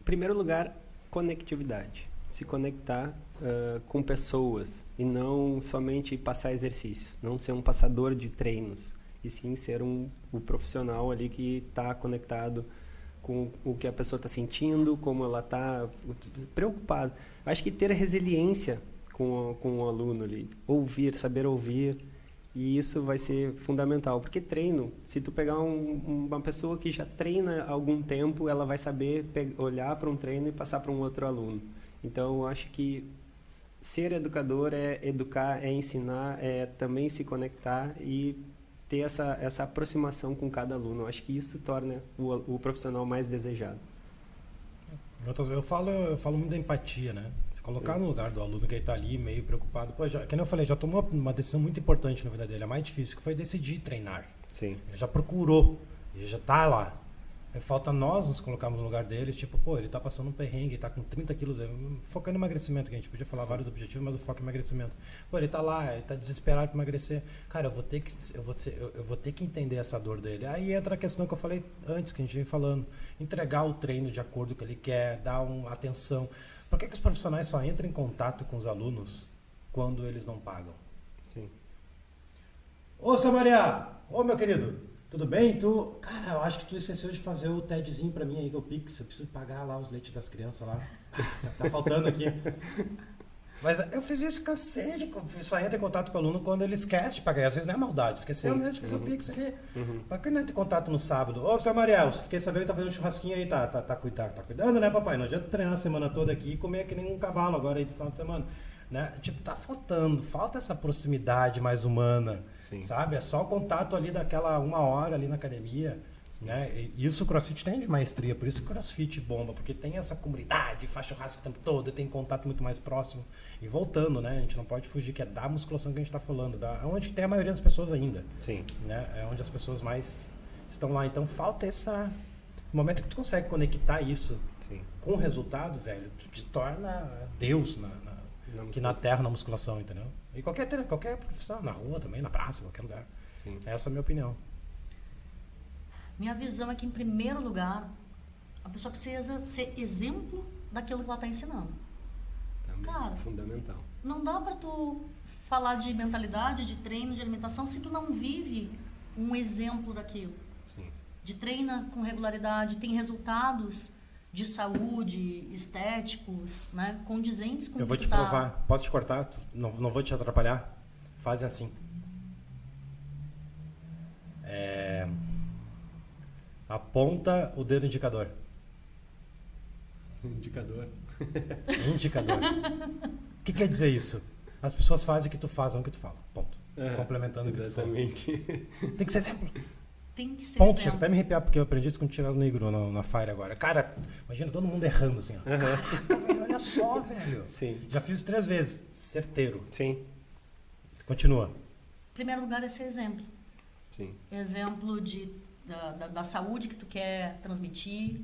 Em primeiro lugar, conectividade. Se conectar ah, com pessoas e não somente passar exercícios, não ser um passador de treinos, e sim ser um, o profissional ali que está conectado com o que a pessoa está sentindo, como ela está preocupada. Acho que ter resiliência com, com o aluno ali, ouvir, saber ouvir, e isso vai ser fundamental, porque treino, se tu pegar um- uma pessoa que já treina há algum tempo, ela vai saber olhar para um treino e passar para um outro aluno. Então, eu acho que ser educador é educar, é ensinar, é também se conectar e ter essa, essa aproximação com cada aluno. Eu acho que isso torna o, o profissional mais desejado. Eu falo, eu falo muito da empatia, né? Colocar Sim. no lugar do aluno que ele tá ali meio preocupado. Pô, já, que eu falei, já tomou uma- uma decisão muito importante na vida dele, a mais difícil, que foi decidir treinar. Sim. Ele já procurou, ele já tá lá. Aí falta nós nos colocarmos no lugar deles, tipo, pô, ele tá passando um perrengue, ele tá com 30 quilos, é, focando em emagrecimento, que a gente podia falar Sim. vários objetivos, mas o foco é emagrecimento. Pô, ele tá lá, ele tá desesperado pra emagrecer. Cara, eu vou ter que, eu vou, ser- eu, eu vou ter que entender essa dor dele. Aí entra a questão que eu falei antes, que a gente vem falando. Entregar o treino de acordo com o que ele quer, dar um, atenção. Por que, que os profissionais só entram em contato com os alunos quando eles não pagam? Sim. Ô, seu Maria! Ô, meu querido! Tudo bem? Tu... Cara, eu acho que tu esqueceu de fazer o TEDzinho pra mim aí, o Pix. Eu preciso pagar lá os leites das crianças lá. tá faltando aqui. Mas eu fiz isso cacete. Só entra em contato com o aluno quando ele esquece de pagar. Às vezes não é maldade. Esqueceu mesmo de fazer Uhum. o Pix ali. Uhum. Pra que não entra em contato no sábado? Ô, seu Mariel, fiquei sabendo que tá fazendo um churrasquinho aí, tá, tá, tá, cuidando, tá cuidando, né, papai? Não adianta treinar a semana toda aqui e comer que nem um cavalo agora aí no final de semana. Né? Tipo, tá faltando, falta essa proximidade mais humana, Sim. sabe? É só o contato ali daquela uma hora ali na academia, né? E isso o CrossFit tem de maestria, por isso que o CrossFit bomba, porque tem essa comunidade, faz churrasco o tempo todo, tem contato muito mais próximo. E voltando, né? A gente não pode fugir que é da musculação que a gente tá falando, da onde tem a maioria das pessoas ainda Sim. né? É onde as pessoas mais estão lá. Então falta essa no momento que tu consegue conectar isso Sim. com o resultado, velho, tu te torna Deus na, na, Na aqui na terra, na musculação, entendeu? E qualquer qualquer profissão, na rua também, na praça, em qualquer lugar. Sim. Essa é a minha opinião. Minha visão é que, em primeiro lugar, a pessoa precisa ser exemplo daquilo que ela está ensinando. Também. Cara. Fundamental. Não dá para tu falar de mentalidade, de treino, de alimentação, se tu não vive um exemplo daquilo. Sim. de treina com regularidade, tem resultados de saúde, estéticos, né, condizentes com Eu vou te tá- provar. Posso te cortar? Não, não vou te atrapalhar. Fazem assim. É... Aponta o dedo indicador. Indicador. Indicador. O que quer dizer isso? As pessoas fazem o que tu faz, não o que tu fala. Ponto. É, Complementando o que tu. Exatamente. Tem que ser exemplo. Tem que ser Ponto. exemplo. Chega até me arrepiar, porque eu aprendi isso quando chegava no Negro na, na Fire agora. Cara, imagina todo mundo errando assim. Ó. Caraca, velho, olha só, velho. Sim. Já fiz isso três vezes. Certeiro. Sim. Continua. Em primeiro lugar é ser exemplo. Sim. Exemplo de, da, da, da saúde que tu quer transmitir.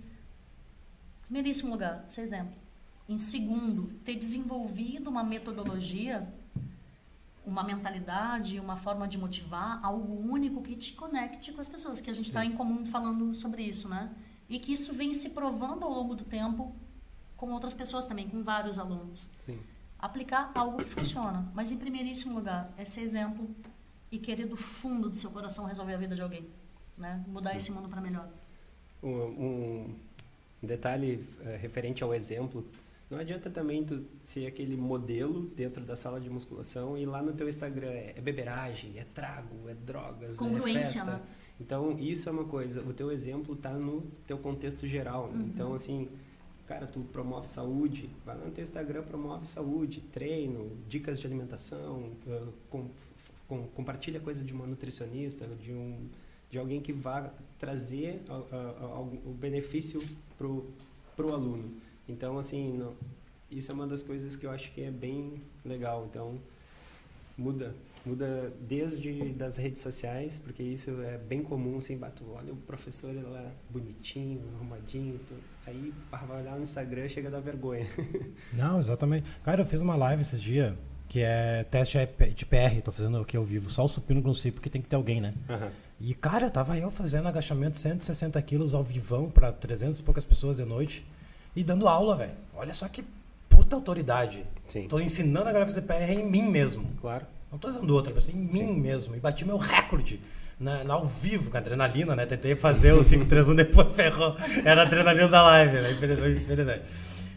Primeiríssimo lugar, ser exemplo. Em segundo, ter desenvolvido uma metodologia, uma mentalidade, uma forma de motivar, algo único que te conecte com as pessoas, que a gente está em comum falando sobre isso, né? E que isso vem se provando ao longo do tempo com outras pessoas também, com vários alunos Sim. aplicar algo que funciona. Mas em primeiríssimo lugar, é ser exemplo e querer do fundo do seu coração resolver a vida de alguém, né? Mudar Sim. esse mundo para melhor. Um, um detalhe eh, referente ao exemplo, não adianta também tu ser aquele modelo dentro da sala de musculação e lá no teu Instagram é, é beberagem, é trago, é drogas, é Congruência, festa. né? Então, isso é uma coisa, o teu exemplo tá no teu contexto geral. né? Uhum. Então, assim, cara, tu promove saúde, vai lá no teu Instagram, promove saúde, treino, dicas de alimentação, eh, com, com, compartilha coisas de uma nutricionista, de um de alguém que vá trazer a- a- a- o benefício pro pro aluno. Então, assim, não- isso é uma das coisas que eu acho que é bem legal. Então, muda muda desde das redes sociais porque isso é bem comum assim bato olha o professor ele lá bonitinho arrumadinho aí vai olhar no Instagram chega a dar vergonha Não, exatamente. Cara, eu fiz uma live esses dias que é teste de PR. Tô fazendo aqui ao vivo. Só o supino não sei, porque tem que ter alguém, né? E, cara, tava eu fazendo agachamento 160 quilos ao vivão pra 300 e poucas pessoas de noite e dando aula, velho. Olha só que puta autoridade. sim Tô ensinando a galera a fazer PR em mim mesmo. claro Não tô usando outra pessoa, em Sim. mim mesmo. E bati meu recorde na, na ao vivo, com adrenalina, né? Tentei fazer o 531, depois ferrou. Era a adrenalina da live, né? Infelizmente, infelizmente.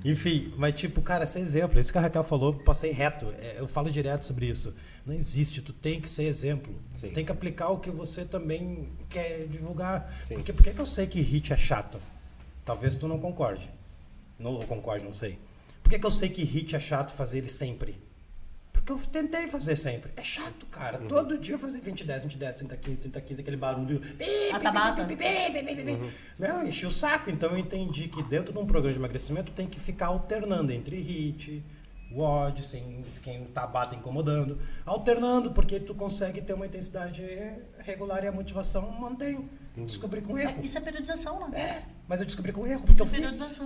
Enfim, mas tipo, cara, esse é exemplo. Isso que a Raquel falou, passei reto. É, Eu falo direto sobre isso. Não existe, tu tem que ser exemplo. Sim. Tu tem que aplicar o que você também quer divulgar. Sim. Porque por que que eu sei que hit é chato? Talvez tu não concorde. Não concorde, não sei. Por que, que eu sei que hit é chato fazer ele sempre? Porque eu tentei fazer sempre. É chato, cara. Uhum. Todo dia fazer 20, 10, 20, 10, 30, 15, 30, 15, aquele barulho. Pi, pi, A pi, tabata. pi, pi, pi, pi, pi, pi. Uhum. Meu, enchi o saco. Então eu entendi que dentro de um programa de emagrecimento tem que ficar alternando entre hit, WOD, sem quem tabata incomodando. Alternando, porque tu consegue ter uma intensidade regular e a motivação mantém. Descobri com erro. Isso é periodização, né? É, mas eu descobri com erro, porque Isso eu é fiz.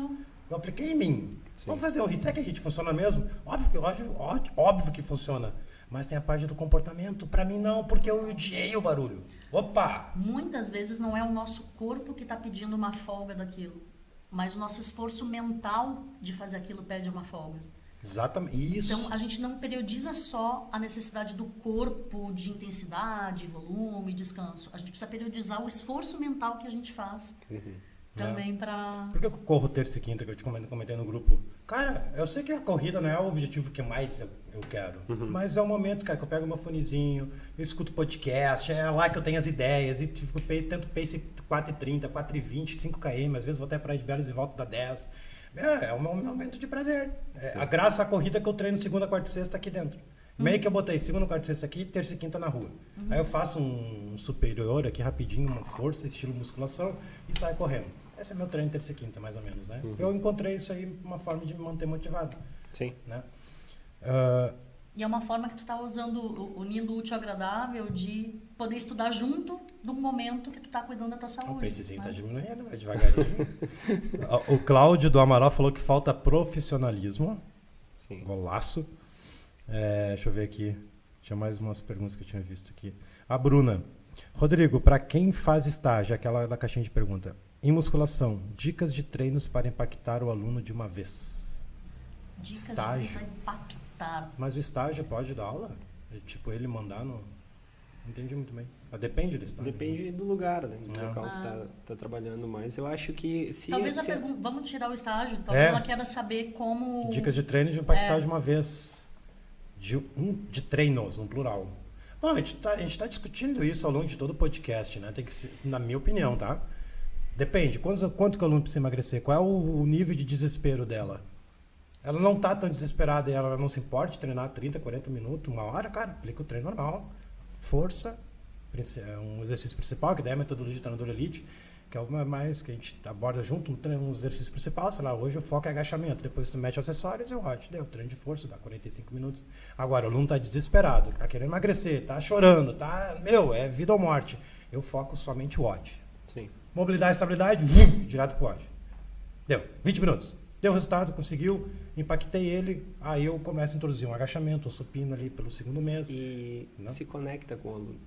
Eu apliquei em mim. Sim. Vamos fazer o hit. Será que hit funciona mesmo? Óbvio que, óbvio, óbvio, que funciona. Mas tem a parte do comportamento. Pra mim não, porque eu odiei o barulho. Opa! Muitas vezes não é o nosso corpo que está pedindo uma folga daquilo, mas o nosso esforço mental de fazer aquilo pede uma folga. Exatamente. Isso. Então, a gente não periodiza só a necessidade do corpo de intensidade, volume, descanso. A gente precisa periodizar o esforço mental que a gente faz também para. Por que eu corro terça e quinta, que eu te comentei comentei no grupo? Cara, eu sei que a corrida não é o objetivo que mais eu, quero. Mas é o momento, cara, que eu pego meu fonezinho, eu escuto podcast, é lá que eu tenho as ideias, e tipo, pe- tento pace 4,30, 4,20, 5 km, às vezes vou até Praia de Belos e volto da 10. É, é um momento de prazer. É, a graça a corrida que eu treino segunda, quarta e sexta aqui dentro. Meio que eu botei segunda, quarta e sexta aqui, terça e quinta na rua. Aí eu faço um superior aqui rapidinho, uma força, estilo musculação, e saio correndo. Esse é meu treino terça e quinta, mais ou menos, né? Eu encontrei isso aí uma forma de me manter motivado, sim né? Ah, E é uma forma que tu tá usando, unindo o útil ao agradável de poder estudar junto do momento que tu tá cuidando da tua o saúde. pacezinho tá né? diminuindo, vai devagarinho. o Cláudio do Amaral falou que falta profissionalismo. sim Golaço. É, deixa eu ver aqui. Tinha mais umas perguntas que eu tinha visto aqui. A Bruna. Rodrigo, para quem faz estágio, aquela da caixinha de pergunta. Em musculação, dicas de treinos para impactar o aluno de uma vez. Dicas Estágio. de impactar. Mas o estágio pode dar aula? É, Tipo, ele mandar no. Entendi muito bem. Mas depende do estado. Depende do lugar, né? Do É. local que tá, tá trabalhando mais. Eu acho que se... Talvez a se pergunta. Vamos tirar o estágio. Talvez É. ela queira saber como. Dicas de treino de impactar É. de uma vez. De, um, de treinos, no plural. Bom, a gente, tá, a gente tá discutindo isso ao longo de todo o podcast, né? Tem que ser, na minha opinião, tá? Depende. Quanto, quanto que o aluno precisa emagrecer? Qual é o, o nível de desespero dela? Ela não tá tão desesperada e ela não se importa de treinar 30, 40 minutos, uma hora, cara, aplica o treino normal. Força, é um exercício principal, que daí é a metodologia de treinador elite, que é o mais que a gente aborda junto, um, treino, um exercício principal, sei lá, hoje o foco é agachamento, depois tu mete acessórios e o rod, deu treino de força, dá 45 minutos. Agora, o aluno tá desesperado, tá querendo emagrecer, tá chorando, tá, meu, é vida ou morte. Eu foco somente o odd. Sim. Mobilidade e estabilidade, vum, direto pro odd. Deu, 20 minutos. Deu resultado, conseguiu, impactei ele, aí eu começo a introduzir um agachamento, um supino ali pelo segundo mês. E Não? se conecta com o aluno.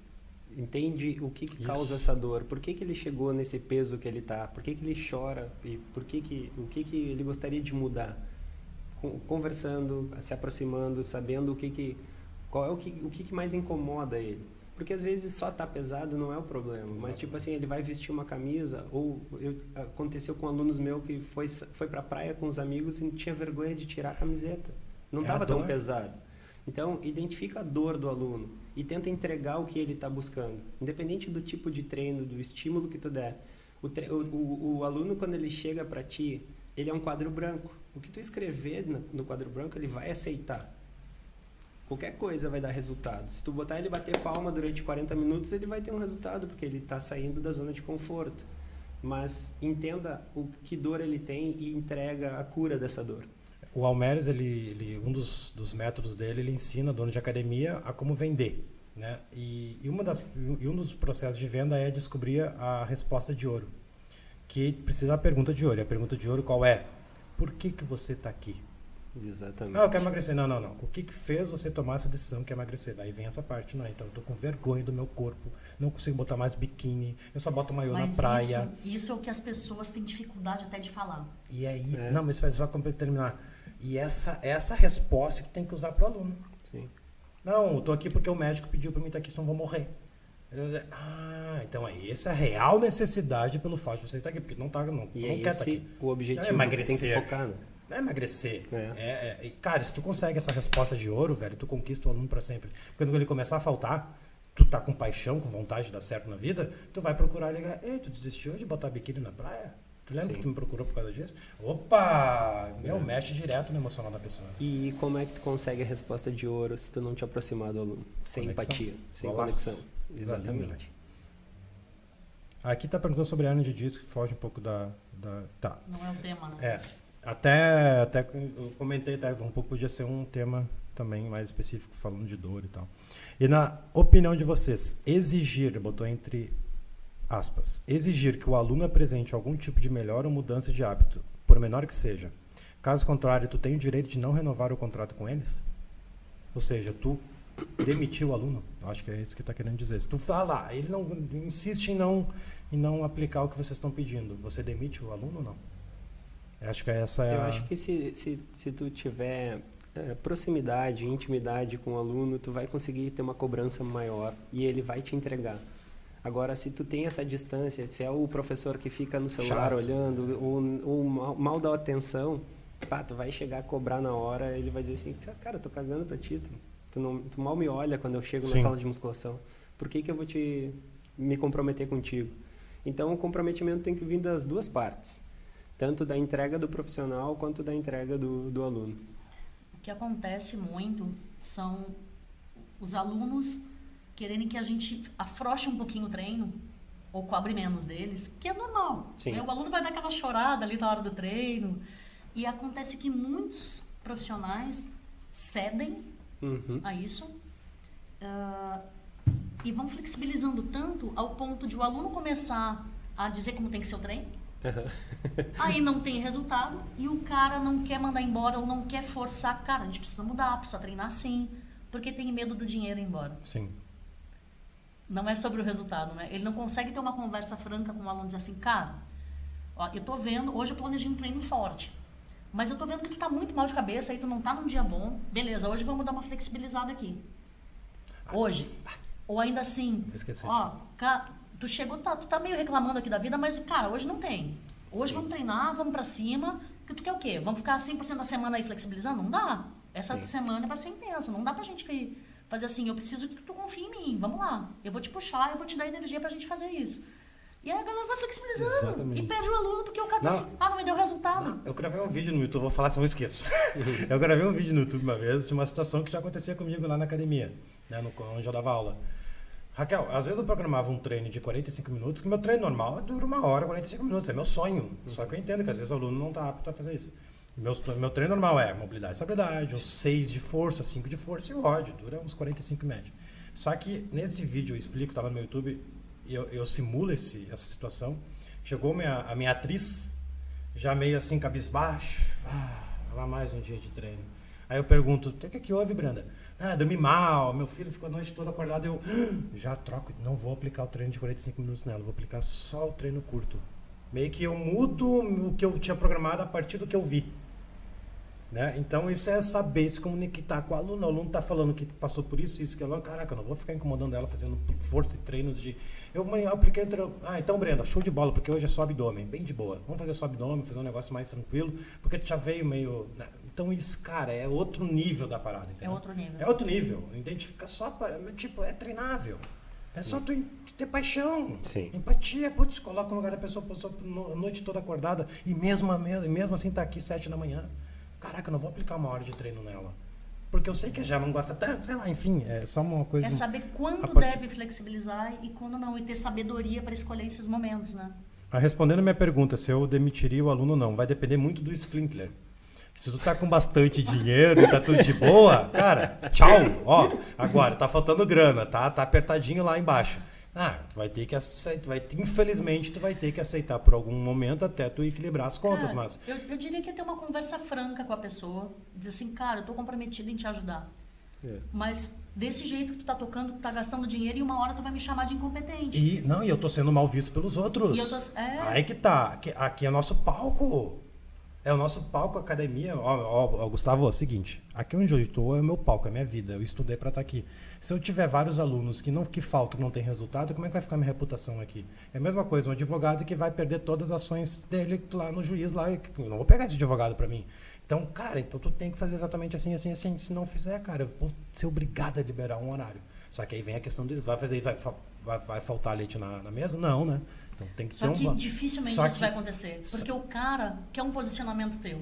Entende o que, que causa essa dor, por que, que ele chegou nesse peso que ele tá, por que, que ele chora e por que que, o que, que ele gostaria de mudar. Con- Conversando, se aproximando, sabendo o que que, qual é o que, o que, que mais incomoda ele. Porque às vezes só tá pesado não é o problema, mas tipo assim, ele vai vestir uma camisa, ou eu- aconteceu com alunos meus que foi, foi pra praia com os amigos e tinha vergonha de tirar a camiseta. Não É a estava tão pesado. Então, identifica a dor do aluno e tenta entregar o que ele está buscando. Independente do tipo de treino, do estímulo que tu der. O, tre- o, o, o aluno, quando ele chega para ti, ele é um quadro branco. O que tu escrever no quadro branco, ele vai aceitar. Qualquer coisa vai dar resultado. Se tu botar ele bater palma durante 40 minutos, ele vai ter um resultado, porque ele está saindo da zona de conforto. Mas entenda o que dor ele tem e entrega a cura dessa dor. O Almeres, ele, ele- um dos, dos métodos dele, ele ensina dono de academia a como vender. Né? E, e, uma das, e um dos processos de venda é descobrir a resposta de ouro. Que precisa da pergunta de ouro. E a pergunta de ouro qual é? Por que, que você está aqui? Exatamente. Ah, eu quero emagrecer. Não, não, não. O que, que fez você tomar essa decisão que é emagrecer? Daí vem essa parte, não. Então eu tô com vergonha do meu corpo, não consigo botar mais biquíni, eu só boto maiô na Mas praia. Isso, isso é o que as pessoas têm dificuldade até de falar. E aí, É. não, mas faz só para terminar. E essa essa resposta que tem que usar pro aluno. Sim. Não, eu tô aqui porque o médico pediu para mim estar aqui, senão eu vou morrer. Ah, então é essa a real necessidade pelo fato de você estar aqui, porque não tá, não, E não é quer estar esse aqui. o objetivo É que emagrecer. tem que focar, né? Não é emagrecer. É. É, é, cara, se tu consegue essa resposta de ouro, velho, tu conquista o aluno para sempre. Porque quando ele começar a faltar, tu tá com paixão, com vontade de dar certo na vida, tu vai procurar ligar. Ei, tu desistiu de botar biquíni na praia? Tu lembra Sim. que tu me procurou por causa disso? Opa! Meu, É. mexe direto no emocional da pessoa. E como é que tu consegue a resposta de ouro se tu não te aproximar do aluno? Sem Conexão. empatia, sem Golaço. conexão. Exatamente. Aqui tá perguntando sobre a hernia de disco, que foge um pouco da. da tá. Não é o tema, né? É. Até, até eu comentei até um pouco podia ser um tema também mais específico falando de dor e tal. E na opinião de vocês, exigir, botou entre aspas, exigir que o aluno apresente algum tipo de melhora ou mudança de hábito, por menor que seja. Caso contrário, tu tem o direito de não renovar o contrato com eles? Ou seja, tu demitiu o aluno? Acho que é isso que está querendo dizer. Se tu fala, ele não insiste em não em não aplicar o que vocês estão pedindo, você demite o aluno ou não? Acho que essa é Eu a... acho que se, se, se tu tiver é, proximidade, intimidade com o aluno, tu vai conseguir ter uma cobrança maior e ele vai te entregar. Agora, se tu tem essa distância, se é o professor que fica no celular Chato. olhando ou, ou mal, mal dá atenção, pá, tu vai chegar a cobrar na hora, ele vai dizer assim, cara, eu tô cagando pra ti, tu, tu, não, tu mal me olha quando eu chego na Sim. sala de musculação. Por que que eu vou te me comprometer contigo? Então, o comprometimento tem que vir das duas partes. Tanto da entrega do profissional quanto da entrega do, do aluno. O que acontece muito são os alunos quererem que a gente afrouxe um pouquinho o treino ou cobre menos deles, que é normal. Né? O aluno vai dar aquela chorada ali na hora do treino. E acontece que muitos profissionais cedem Uhum. a isso ah, e vão flexibilizando tanto ao ponto de o aluno começar a dizer como tem que ser o treino. Aí não tem resultado e o cara não quer mandar embora ou não quer forçar. Cara, a gente precisa mudar, precisa treinar assim, porque tem medo do dinheiro ir embora. Sim. Não é sobre o resultado, né? Ele não consegue ter uma conversa franca com o aluno e dizer assim, cara, ó, eu tô vendo, hoje eu planejei um treino forte. Mas eu tô vendo que tu tá muito mal de cabeça, aí tu não tá num dia bom. Beleza, hoje vamos dar uma flexibilizada aqui. Hoje. Ou ainda assim, Esqueci. ó, ca- tu chegou, tá, tu tá meio reclamando aqui da vida, mas, cara, hoje não tem. Hoje vamos treinar, vamos pra cima. Que tu quer o quê? Vamos ficar 100% da semana aí flexibilizando? Não dá. Essa Sim. semana vai ser intensa. Não dá pra gente fazer assim, eu preciso que tu confie em mim. Vamos lá. Eu vou te puxar, eu vou te dar energia pra gente fazer isso. E aí a galera vai flexibilizando. Exatamente. E perde o aluno porque o cara diz Não. assim, ah, não me deu resultado. Não, eu gravei um vídeo no YouTube, vou falar se eu não esqueço. eu gravei um vídeo no YouTube uma vez de uma situação que já acontecia comigo lá na academia, né, no, onde eu dava aula. Raquel, às vezes eu programava um treino de 45 minutos, que meu treino normal dura uma hora, 45 minutos, é meu sonho. Só que eu entendo que às vezes o aluno não está apto a fazer isso. Meu, meu treino normal é mobilidade e estabilidade, uns 6 de força, 5 de força e o ódio, dura uns 45 em média. Só que nesse vídeo eu explico, estava no meu YouTube, eu, eu simulo esse, essa situação. Chegou minha, a minha atriz, já meio assim, cabisbaixo. Ah, lá mais um dia de treino. Aí eu pergunto, o que é que houve, Brenda? Ah, dormi mal, meu filho ficou a noite toda acordado. Eu "Ah, já troco, não vou aplicar o treino de 45 minutos nela, vou aplicar só o treino curto. Meio que eu mudo o que eu tinha programado a partir do que eu vi. Né? Então isso é saber se comunicar com o aluno. O aluno está falando que passou por isso, isso, que ela, caraca, eu não vou ficar incomodando ela fazendo força e treinos de. Eu, eu apliquei. Ah, então, Brenda, show de bola, porque hoje é só abdômen, bem de boa. Vamos fazer só abdômen, fazer um negócio mais tranquilo, porque tu já veio meio. né? Então isso, cara, é outro nível da parada. É entendeu? outro nível. É outro nível. Identifica só para. Tipo, é treinável. É só tu ter paixão. Sim. Empatia, putz, coloca no lugar da pessoa, a pessoa no- a noite toda acordada e mesmo, mesmo assim tá aqui sete da manhã. Caraca, eu não vou aplicar uma hora de treino nela. Porque eu sei que já não gosta tanto, sei lá, enfim, é só uma coisa. É saber quando partir- deve flexibilizar e quando não. E ter sabedoria para escolher esses momentos, né? Ah, Respondendo a minha pergunta, se eu demitiria o aluno ou não, vai depender muito do Splintler. Se tu tá com bastante dinheiro e tá tudo de boa, cara, tchau. Ó, agora tá faltando grana, tá? Tá apertadinho lá embaixo. Ah, tu vai ter que aceitar, vai, infelizmente tu vai ter que aceitar por algum momento até tu equilibrar as contas, Cara, mas Eu, eu diria que é ter uma conversa franca com a pessoa. Dizer assim, cara, eu tô comprometido em te ajudar. É. Mas desse jeito que tu tá tocando, tu tá gastando dinheiro e uma hora tu vai me chamar de incompetente. e não, e eu tô sendo mal visto pelos outros. E eu tô- é. Aí que tá, aqui, aqui é nosso palco. É o nosso palco, academia. Ó, ó, ó, Gustavo, é seguinte: aqui onde eu estou é o meu palco, é a minha vida. Eu estudei para estar aqui. Se eu tiver vários alunos que não que faltam, não tem resultado, como é que vai ficar minha reputação aqui? É a mesma coisa, um advogado que vai perder todas as ações dele lá no juiz lá. Eu não vou pegar esse advogado para mim. Então, cara, então tu tem que fazer exatamente assim, assim, assim. Se não fizer, cara, eu vou ser obrigado a liberar um horário. Só que aí vem a questão de vai fazer, vai, vai, vai faltar leite na, na mesa? Não, né? Então tem que Só ter que um. dificilmente Só isso que- vai acontecer. Porque o cara quer um posicionamento teu.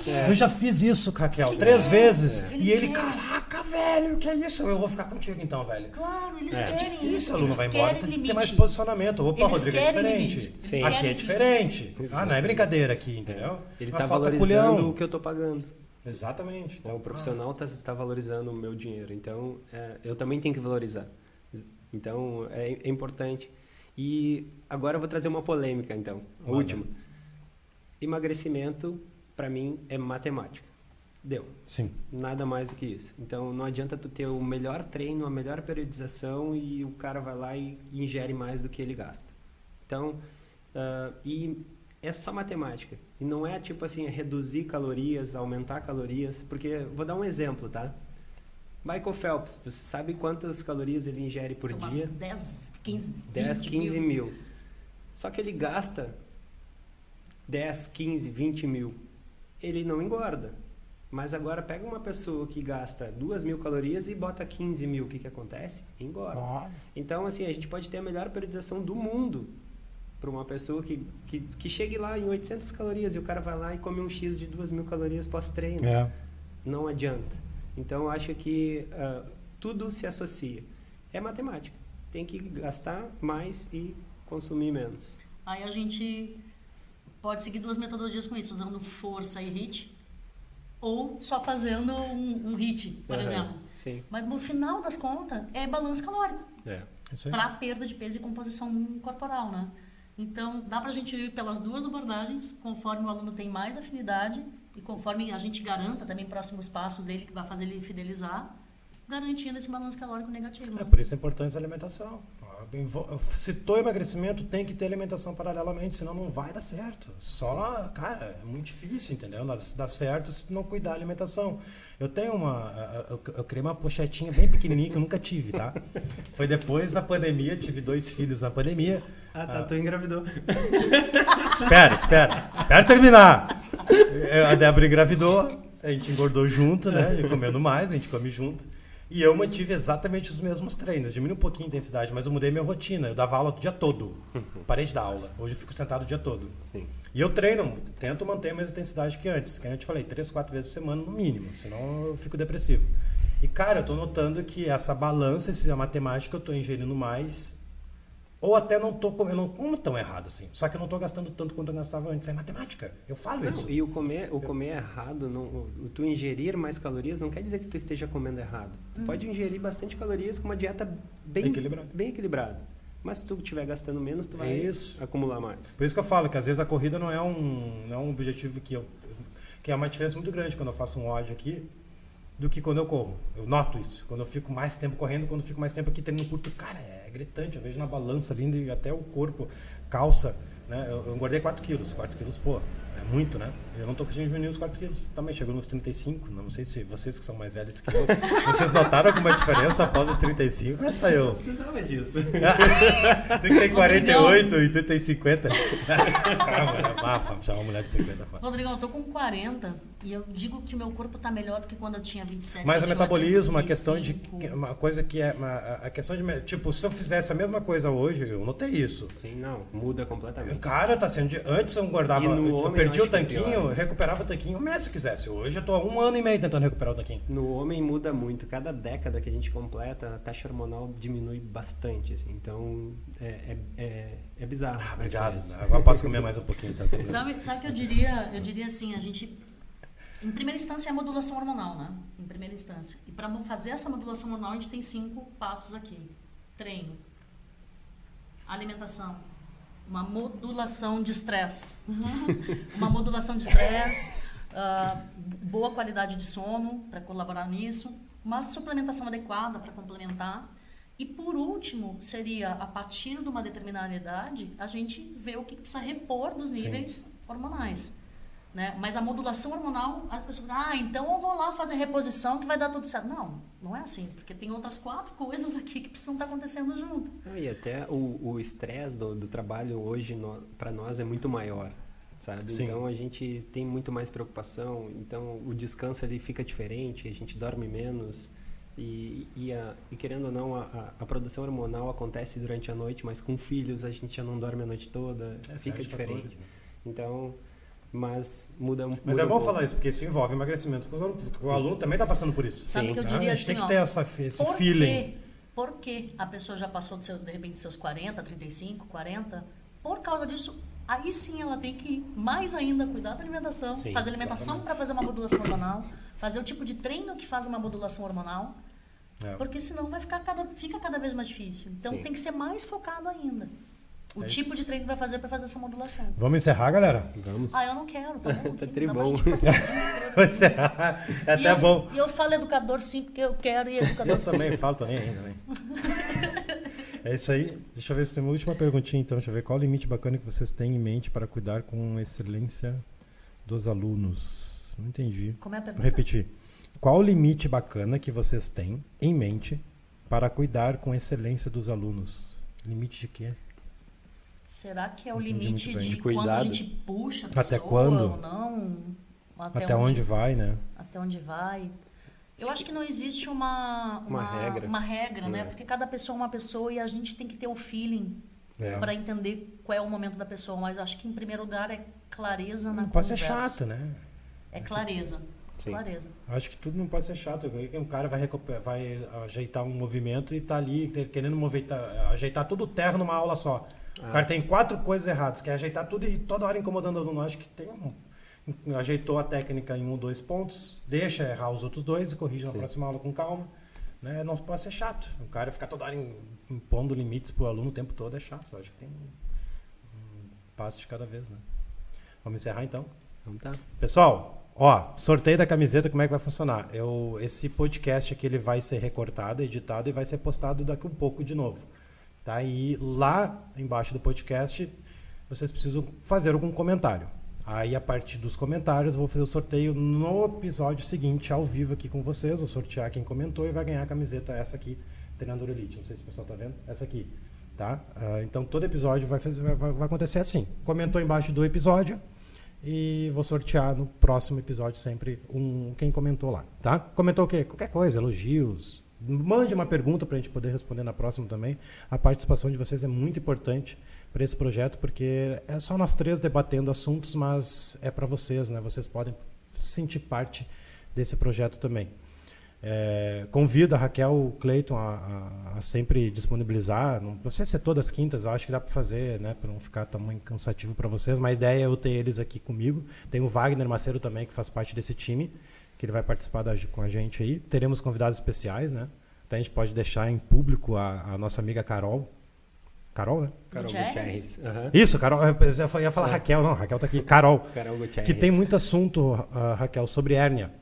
Quer. Eu já fiz isso, Raquel, três vezes. Ele e ele, quer. caraca, velho, que é isso? Eu vou ficar contigo então, velho. Claro, eles É querem difícil, isso. aluno eles vai embora, tem que ter limite. mais posicionamento. Opa, Eles Rodrigo, é diferente. limite. Sim. Aqui é diferente. Ah, não é brincadeira aqui, entendeu? Ele Mas tá falta valorizando culhão. o que eu tô pagando. Exatamente. Então, o profissional está valorizando o meu dinheiro. Então, é, eu também tenho que valorizar. Então, é, é importante. E agora eu vou trazer uma polêmica, então. A Manda. última. Emagrecimento, para mim, é matemática. Deu. Sim. Nada mais do que isso. Então, não adianta tu ter o melhor treino, a melhor periodização e o cara vai lá e ingere mais do que ele gasta. Então, ah, e é só matemática. E não é tipo assim, reduzir calorias, aumentar calorias, porque vou dar um exemplo, tá? Michael Phelps, você sabe quantas calorias ele ingere por Umas dia? 10, 15, 10, 20 15 mil. mil. Só que ele gasta 10, 15, 20 mil. Ele não engorda. Mas agora pega uma pessoa que gasta 2 mil calorias e bota 15 mil. O que, que acontece? Engorda. Então, assim, a gente pode ter a melhor periodização do mundo para uma pessoa que, que, que chegue lá em 800 calorias e o cara vai lá e come um X de 2 mil calorias pós-treino. É. Não adianta. Então, eu acho que ah, tudo se associa. É matemática. Tem que gastar mais e consumir menos. Aí a gente pode seguir duas metodologias com isso, usando força e hit, ou só fazendo um, um hit, por Aham, exemplo. Sim. Mas no final das contas, é balanço calórico. É. Para perda de peso e composição corporal, né? Então, dá para a gente ir pelas duas abordagens, conforme o aluno tem mais afinidade e conforme a gente garanta também próximos passos dele que vai fazer ele fidelizar. Garantindo esse balanço calórico negativo. É né? por isso a importância da alimentação. Citou emagrecimento, tem que ter alimentação paralelamente, senão não vai dar certo. Só, cara, é muito difícil, entendeu? Dá, dá certo se não cuidar da alimentação. Eu tenho uma. Eu, eu criei uma pochetinha bem pequenininha que eu nunca tive, tá? Foi depois da pandemia, tive dois filhos na pandemia. Ah, tá, tu engravidou. Espera, espera. Espera terminar. A Débora engravidou, a gente engordou junto, né? Comendo mais, a gente come junto. E eu mantive exatamente os mesmos treinos. Diminui um pouquinho a intensidade, mas eu mudei minha rotina. Eu dava aula o dia todo. Parei de dar aula. Hoje eu fico sentado o dia todo. Sim. E eu treino, tento manter a mesma intensidade que antes. Que eu te falei, três, quatro vezes por semana no mínimo. Senão eu fico depressivo. E, cara, eu tô notando que essa balança, essa matemática, eu tô ingerindo mais ou até não tô comendo, não como tão errado assim. Só que eu não tô gastando tanto quanto eu gastava antes. É matemática. Eu falo Não, isso. e o comer, o comer errado, não, o, tu ingerir mais calorias não quer dizer que tu esteja comendo errado. Tu pode ingerir bastante calorias com uma dieta bem Equilibrada. Bem equilibrada. Mas se tu estiver gastando menos, tu vai É isso. acumular mais. Por isso que eu falo que às vezes a corrida não é um, não é um objetivo que eu. que é uma diferença muito grande quando eu faço um ódio aqui do que quando eu corro. Eu noto isso. Quando eu fico mais tempo correndo, quando eu fico mais tempo aqui treinando curto, cara, é gritante. Eu vejo na balança ali até o corpo, calça. Né? Eu, eu engordei 4 quilos. 4 quilos, pô, é muito, né? Eu não tô conseguindo diminuir os 4 quilos. Também chegou nos 35. Não sei se vocês que são mais velhos que eu, vocês notaram alguma diferença após os 35? Essa eu. Não precisava disso. Tu que tem 48 e tu tem 50. ah, chama uma mulher de 50. fala. Rodrigão, eu tô com 40 e eu digo que o meu corpo tá melhor do que quando eu tinha 27. Mas o 28, metabolismo, a questão de. 35. Uma coisa que é. Uma, a questão de. Tipo, se eu fizesse a mesma coisa hoje, eu notei isso. Sim, não. Muda completamente. Cara, tá sendo. de- Antes eu engordava. E no eu, eu homem, perdi eu o tanquinho, pior. eu recuperava o tanquinho um mês se eu quisesse. Hoje eu tô há um ano e meio tentando recuperar o tanquinho. No homem muda muito. Cada década que a gente completa, a taxa hormonal diminui bastante. Assim. Então, é, é, é, é bizarro. Ah, obrigado. Agora eu posso comer mais um pouquinho. Tá? Sabe, sabe o que eu diria? Eu diria assim, a gente. Em primeira instância é a modulação hormonal, né? Em primeira instância. E para fazer essa modulação hormonal, a gente tem cinco passos aqui: treino, alimentação, uma modulação de estresse, uma modulação de estresse, ah, boa qualidade de sono para colaborar nisso, uma suplementação adequada para complementar. E por último, seria a partir de uma determinada idade, a gente ver o que precisa repor dos níveis hormonais. Né? Mas a modulação hormonal, a pessoa fala, ah, então eu vou lá fazer reposição que vai dar tudo certo. Não, não é assim, porque tem outras quatro coisas aqui que precisam estar acontecendo junto. E até o o estresse do, do trabalho hoje para nós é muito maior, sabe? Sim. Então a gente tem muito mais preocupação, então o descanso ele fica diferente, a gente dorme menos e, e, a- e querendo ou não a, a- produção hormonal acontece durante a noite, mas com filhos a gente já não dorme a noite toda, É, fica de diferente. fatores, né? Então, mas muda um Mas muda é um bom pouco. falar isso, porque isso envolve emagrecimento. Porque os alunos- porque o aluno também está passando por isso. Sabe Sim. que eu diria a gente assim, tem que ter essa, esse por feeling. quê? Por que a pessoa já passou de, seu, de repente seus 40, 35, 40? Por causa disso, aí sim ela tem que mais ainda cuidar da alimentação, Sim, fazer alimentação para fazer uma modulação hormonal, fazer o tipo de treino que faz uma modulação hormonal, É. porque senão vai ficar cada, fica cada vez mais difícil. Então Sim. tem que ser mais focado ainda. O É tipo isso. de treino que vai fazer para fazer essa modulação. Vamos encerrar, galera? Vamos. Ah, eu não quero, tá bom? Tá tribom. Vamos encerrar. É até eu, bom. E eu falo educador sim, porque eu quero e educador Eu também falo, tô nem aí também. É isso aí. Deixa eu ver se tem uma última perguntinha então. Deixa eu ver qual o limite bacana que vocês têm em mente para cuidar com excelência dos alunos. Não entendi. Como é a Vou pergunta? repetir. Qual o limite bacana que vocês têm em mente para cuidar com excelência dos alunos? Limite de quê? Será que é o Entendi limite de, De quando a gente puxa a Até pessoa quando? ou não? Até, onde vai, né? Até onde vai? Eu acho que não existe uma, Uma regra. uma regra, né? É. Porque cada pessoa é uma pessoa e a gente tem que ter o feeling É. para entender qual é o momento da pessoa. Mas acho que em primeiro lugar é clareza na Não pode ser conversa. chato, né? É clareza. Sim. Clareza. Acho que tudo não pode ser chato. Um cara vai, vai ajeitar um movimento e tá ali querendo movimentar, ajeitar tudo terra numa aula só. O cara tem quatro coisas erradas, quer ajeitar tudo e toda hora incomodando o aluno. Acho que tem um. Ajeitou a técnica em um, dois pontos, deixa errar os outros dois e corrige na Sim. próxima aula com calma. Né? Não pode ser chato. O cara ficar toda hora im- impondo limites pro aluno o tempo todo é chato. Eu acho que tem um, um passo de cada vez, né? Vamos encerrar então. Então tá. Pessoal, Ó, sorteio da camiseta, como é que vai funcionar? Eu, esse podcast aqui ele vai ser recortado, editado e vai ser postado daqui um pouco de novo. Tá? E lá embaixo do podcast vocês precisam fazer algum comentário. Aí, a partir dos comentários, eu vou fazer o sorteio no episódio seguinte, ao vivo aqui com vocês. Vou sortear quem comentou e vai ganhar a camiseta, essa aqui, Treinador Elite. Não sei se o pessoal está vendo. Essa aqui. Tá? Uh, então, todo episódio vai, fazer, vai, vai acontecer assim. Comentou embaixo do episódio e vou sortear no próximo episódio sempre um quem comentou lá. Tá? Comentou o quê? Qualquer coisa, elogios. Mande uma pergunta para a gente poder responder na próxima também. A participação de vocês é muito importante para esse projeto, porque é só nós três debatendo assuntos, mas é para vocês, né? Vocês podem sentir parte desse projeto também. É, convido a Raquel o Cleiton a, a, a, sempre disponibilizar. Não, não sei se é todas as quintas, acho que dá para fazer, né? Para não ficar tamanho cansativo para vocês. Mas a ideia é eu ter eles aqui comigo. Tem o Wagner Maceiro também, que faz parte desse time, que ele vai participar da, com a gente aí. Teremos convidados especiais, né? Até a gente pode deixar em público a, a nossa amiga Carol, Carol, né? Carol Gutierrez. Uhum. Isso, Carol. Eu ia falar é. Raquel, não. Raquel tá aqui. Carol. Carol Gutierrez. Que tem muito assunto, uh, Raquel, sobre hérnia.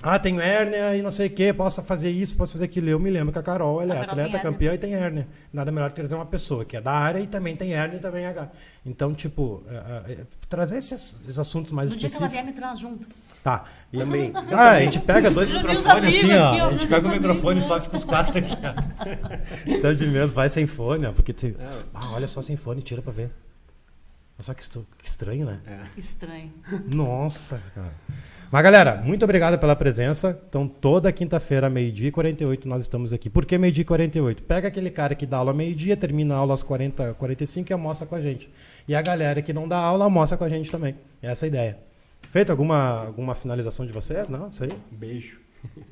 Ah, tenho hérnia e não sei o que, posso fazer isso, posso fazer aquilo. Eu me lembro que a Carol, ela é atleta, campeã e tem hérnia. Nada melhor que trazer uma pessoa que é da área e também tem hérnia e também H. Então, tipo, uh, uh, trazer esses, esses, assuntos mais no específicos. No dia que ela vier me traz junto. Tá. E também. Ah, a gente pega dois microfones assim, ó. Aqui, ó. A gente pega o microfone e só fica os quatro aqui, ó. É de mesmo, vai sem fone, ó. Porque tem. Ah, olha só sem fone, tira pra ver. Olha só que, estou... que estranho, né? É. Estranho. Nossa, cara. Mas, galera, muito obrigado pela presença. Então, toda quinta-feira, meio-dia e 48, nós estamos aqui. Por que meio-dia e 48? Pega aquele cara que dá aula meio-dia, termina a aula às 40, 45 e almoça com a gente. E a galera que não dá aula, almoça com a gente também. Essa é a ideia. Feito alguma, alguma finalização de vocês? Não? Isso aí? Beijo. Deus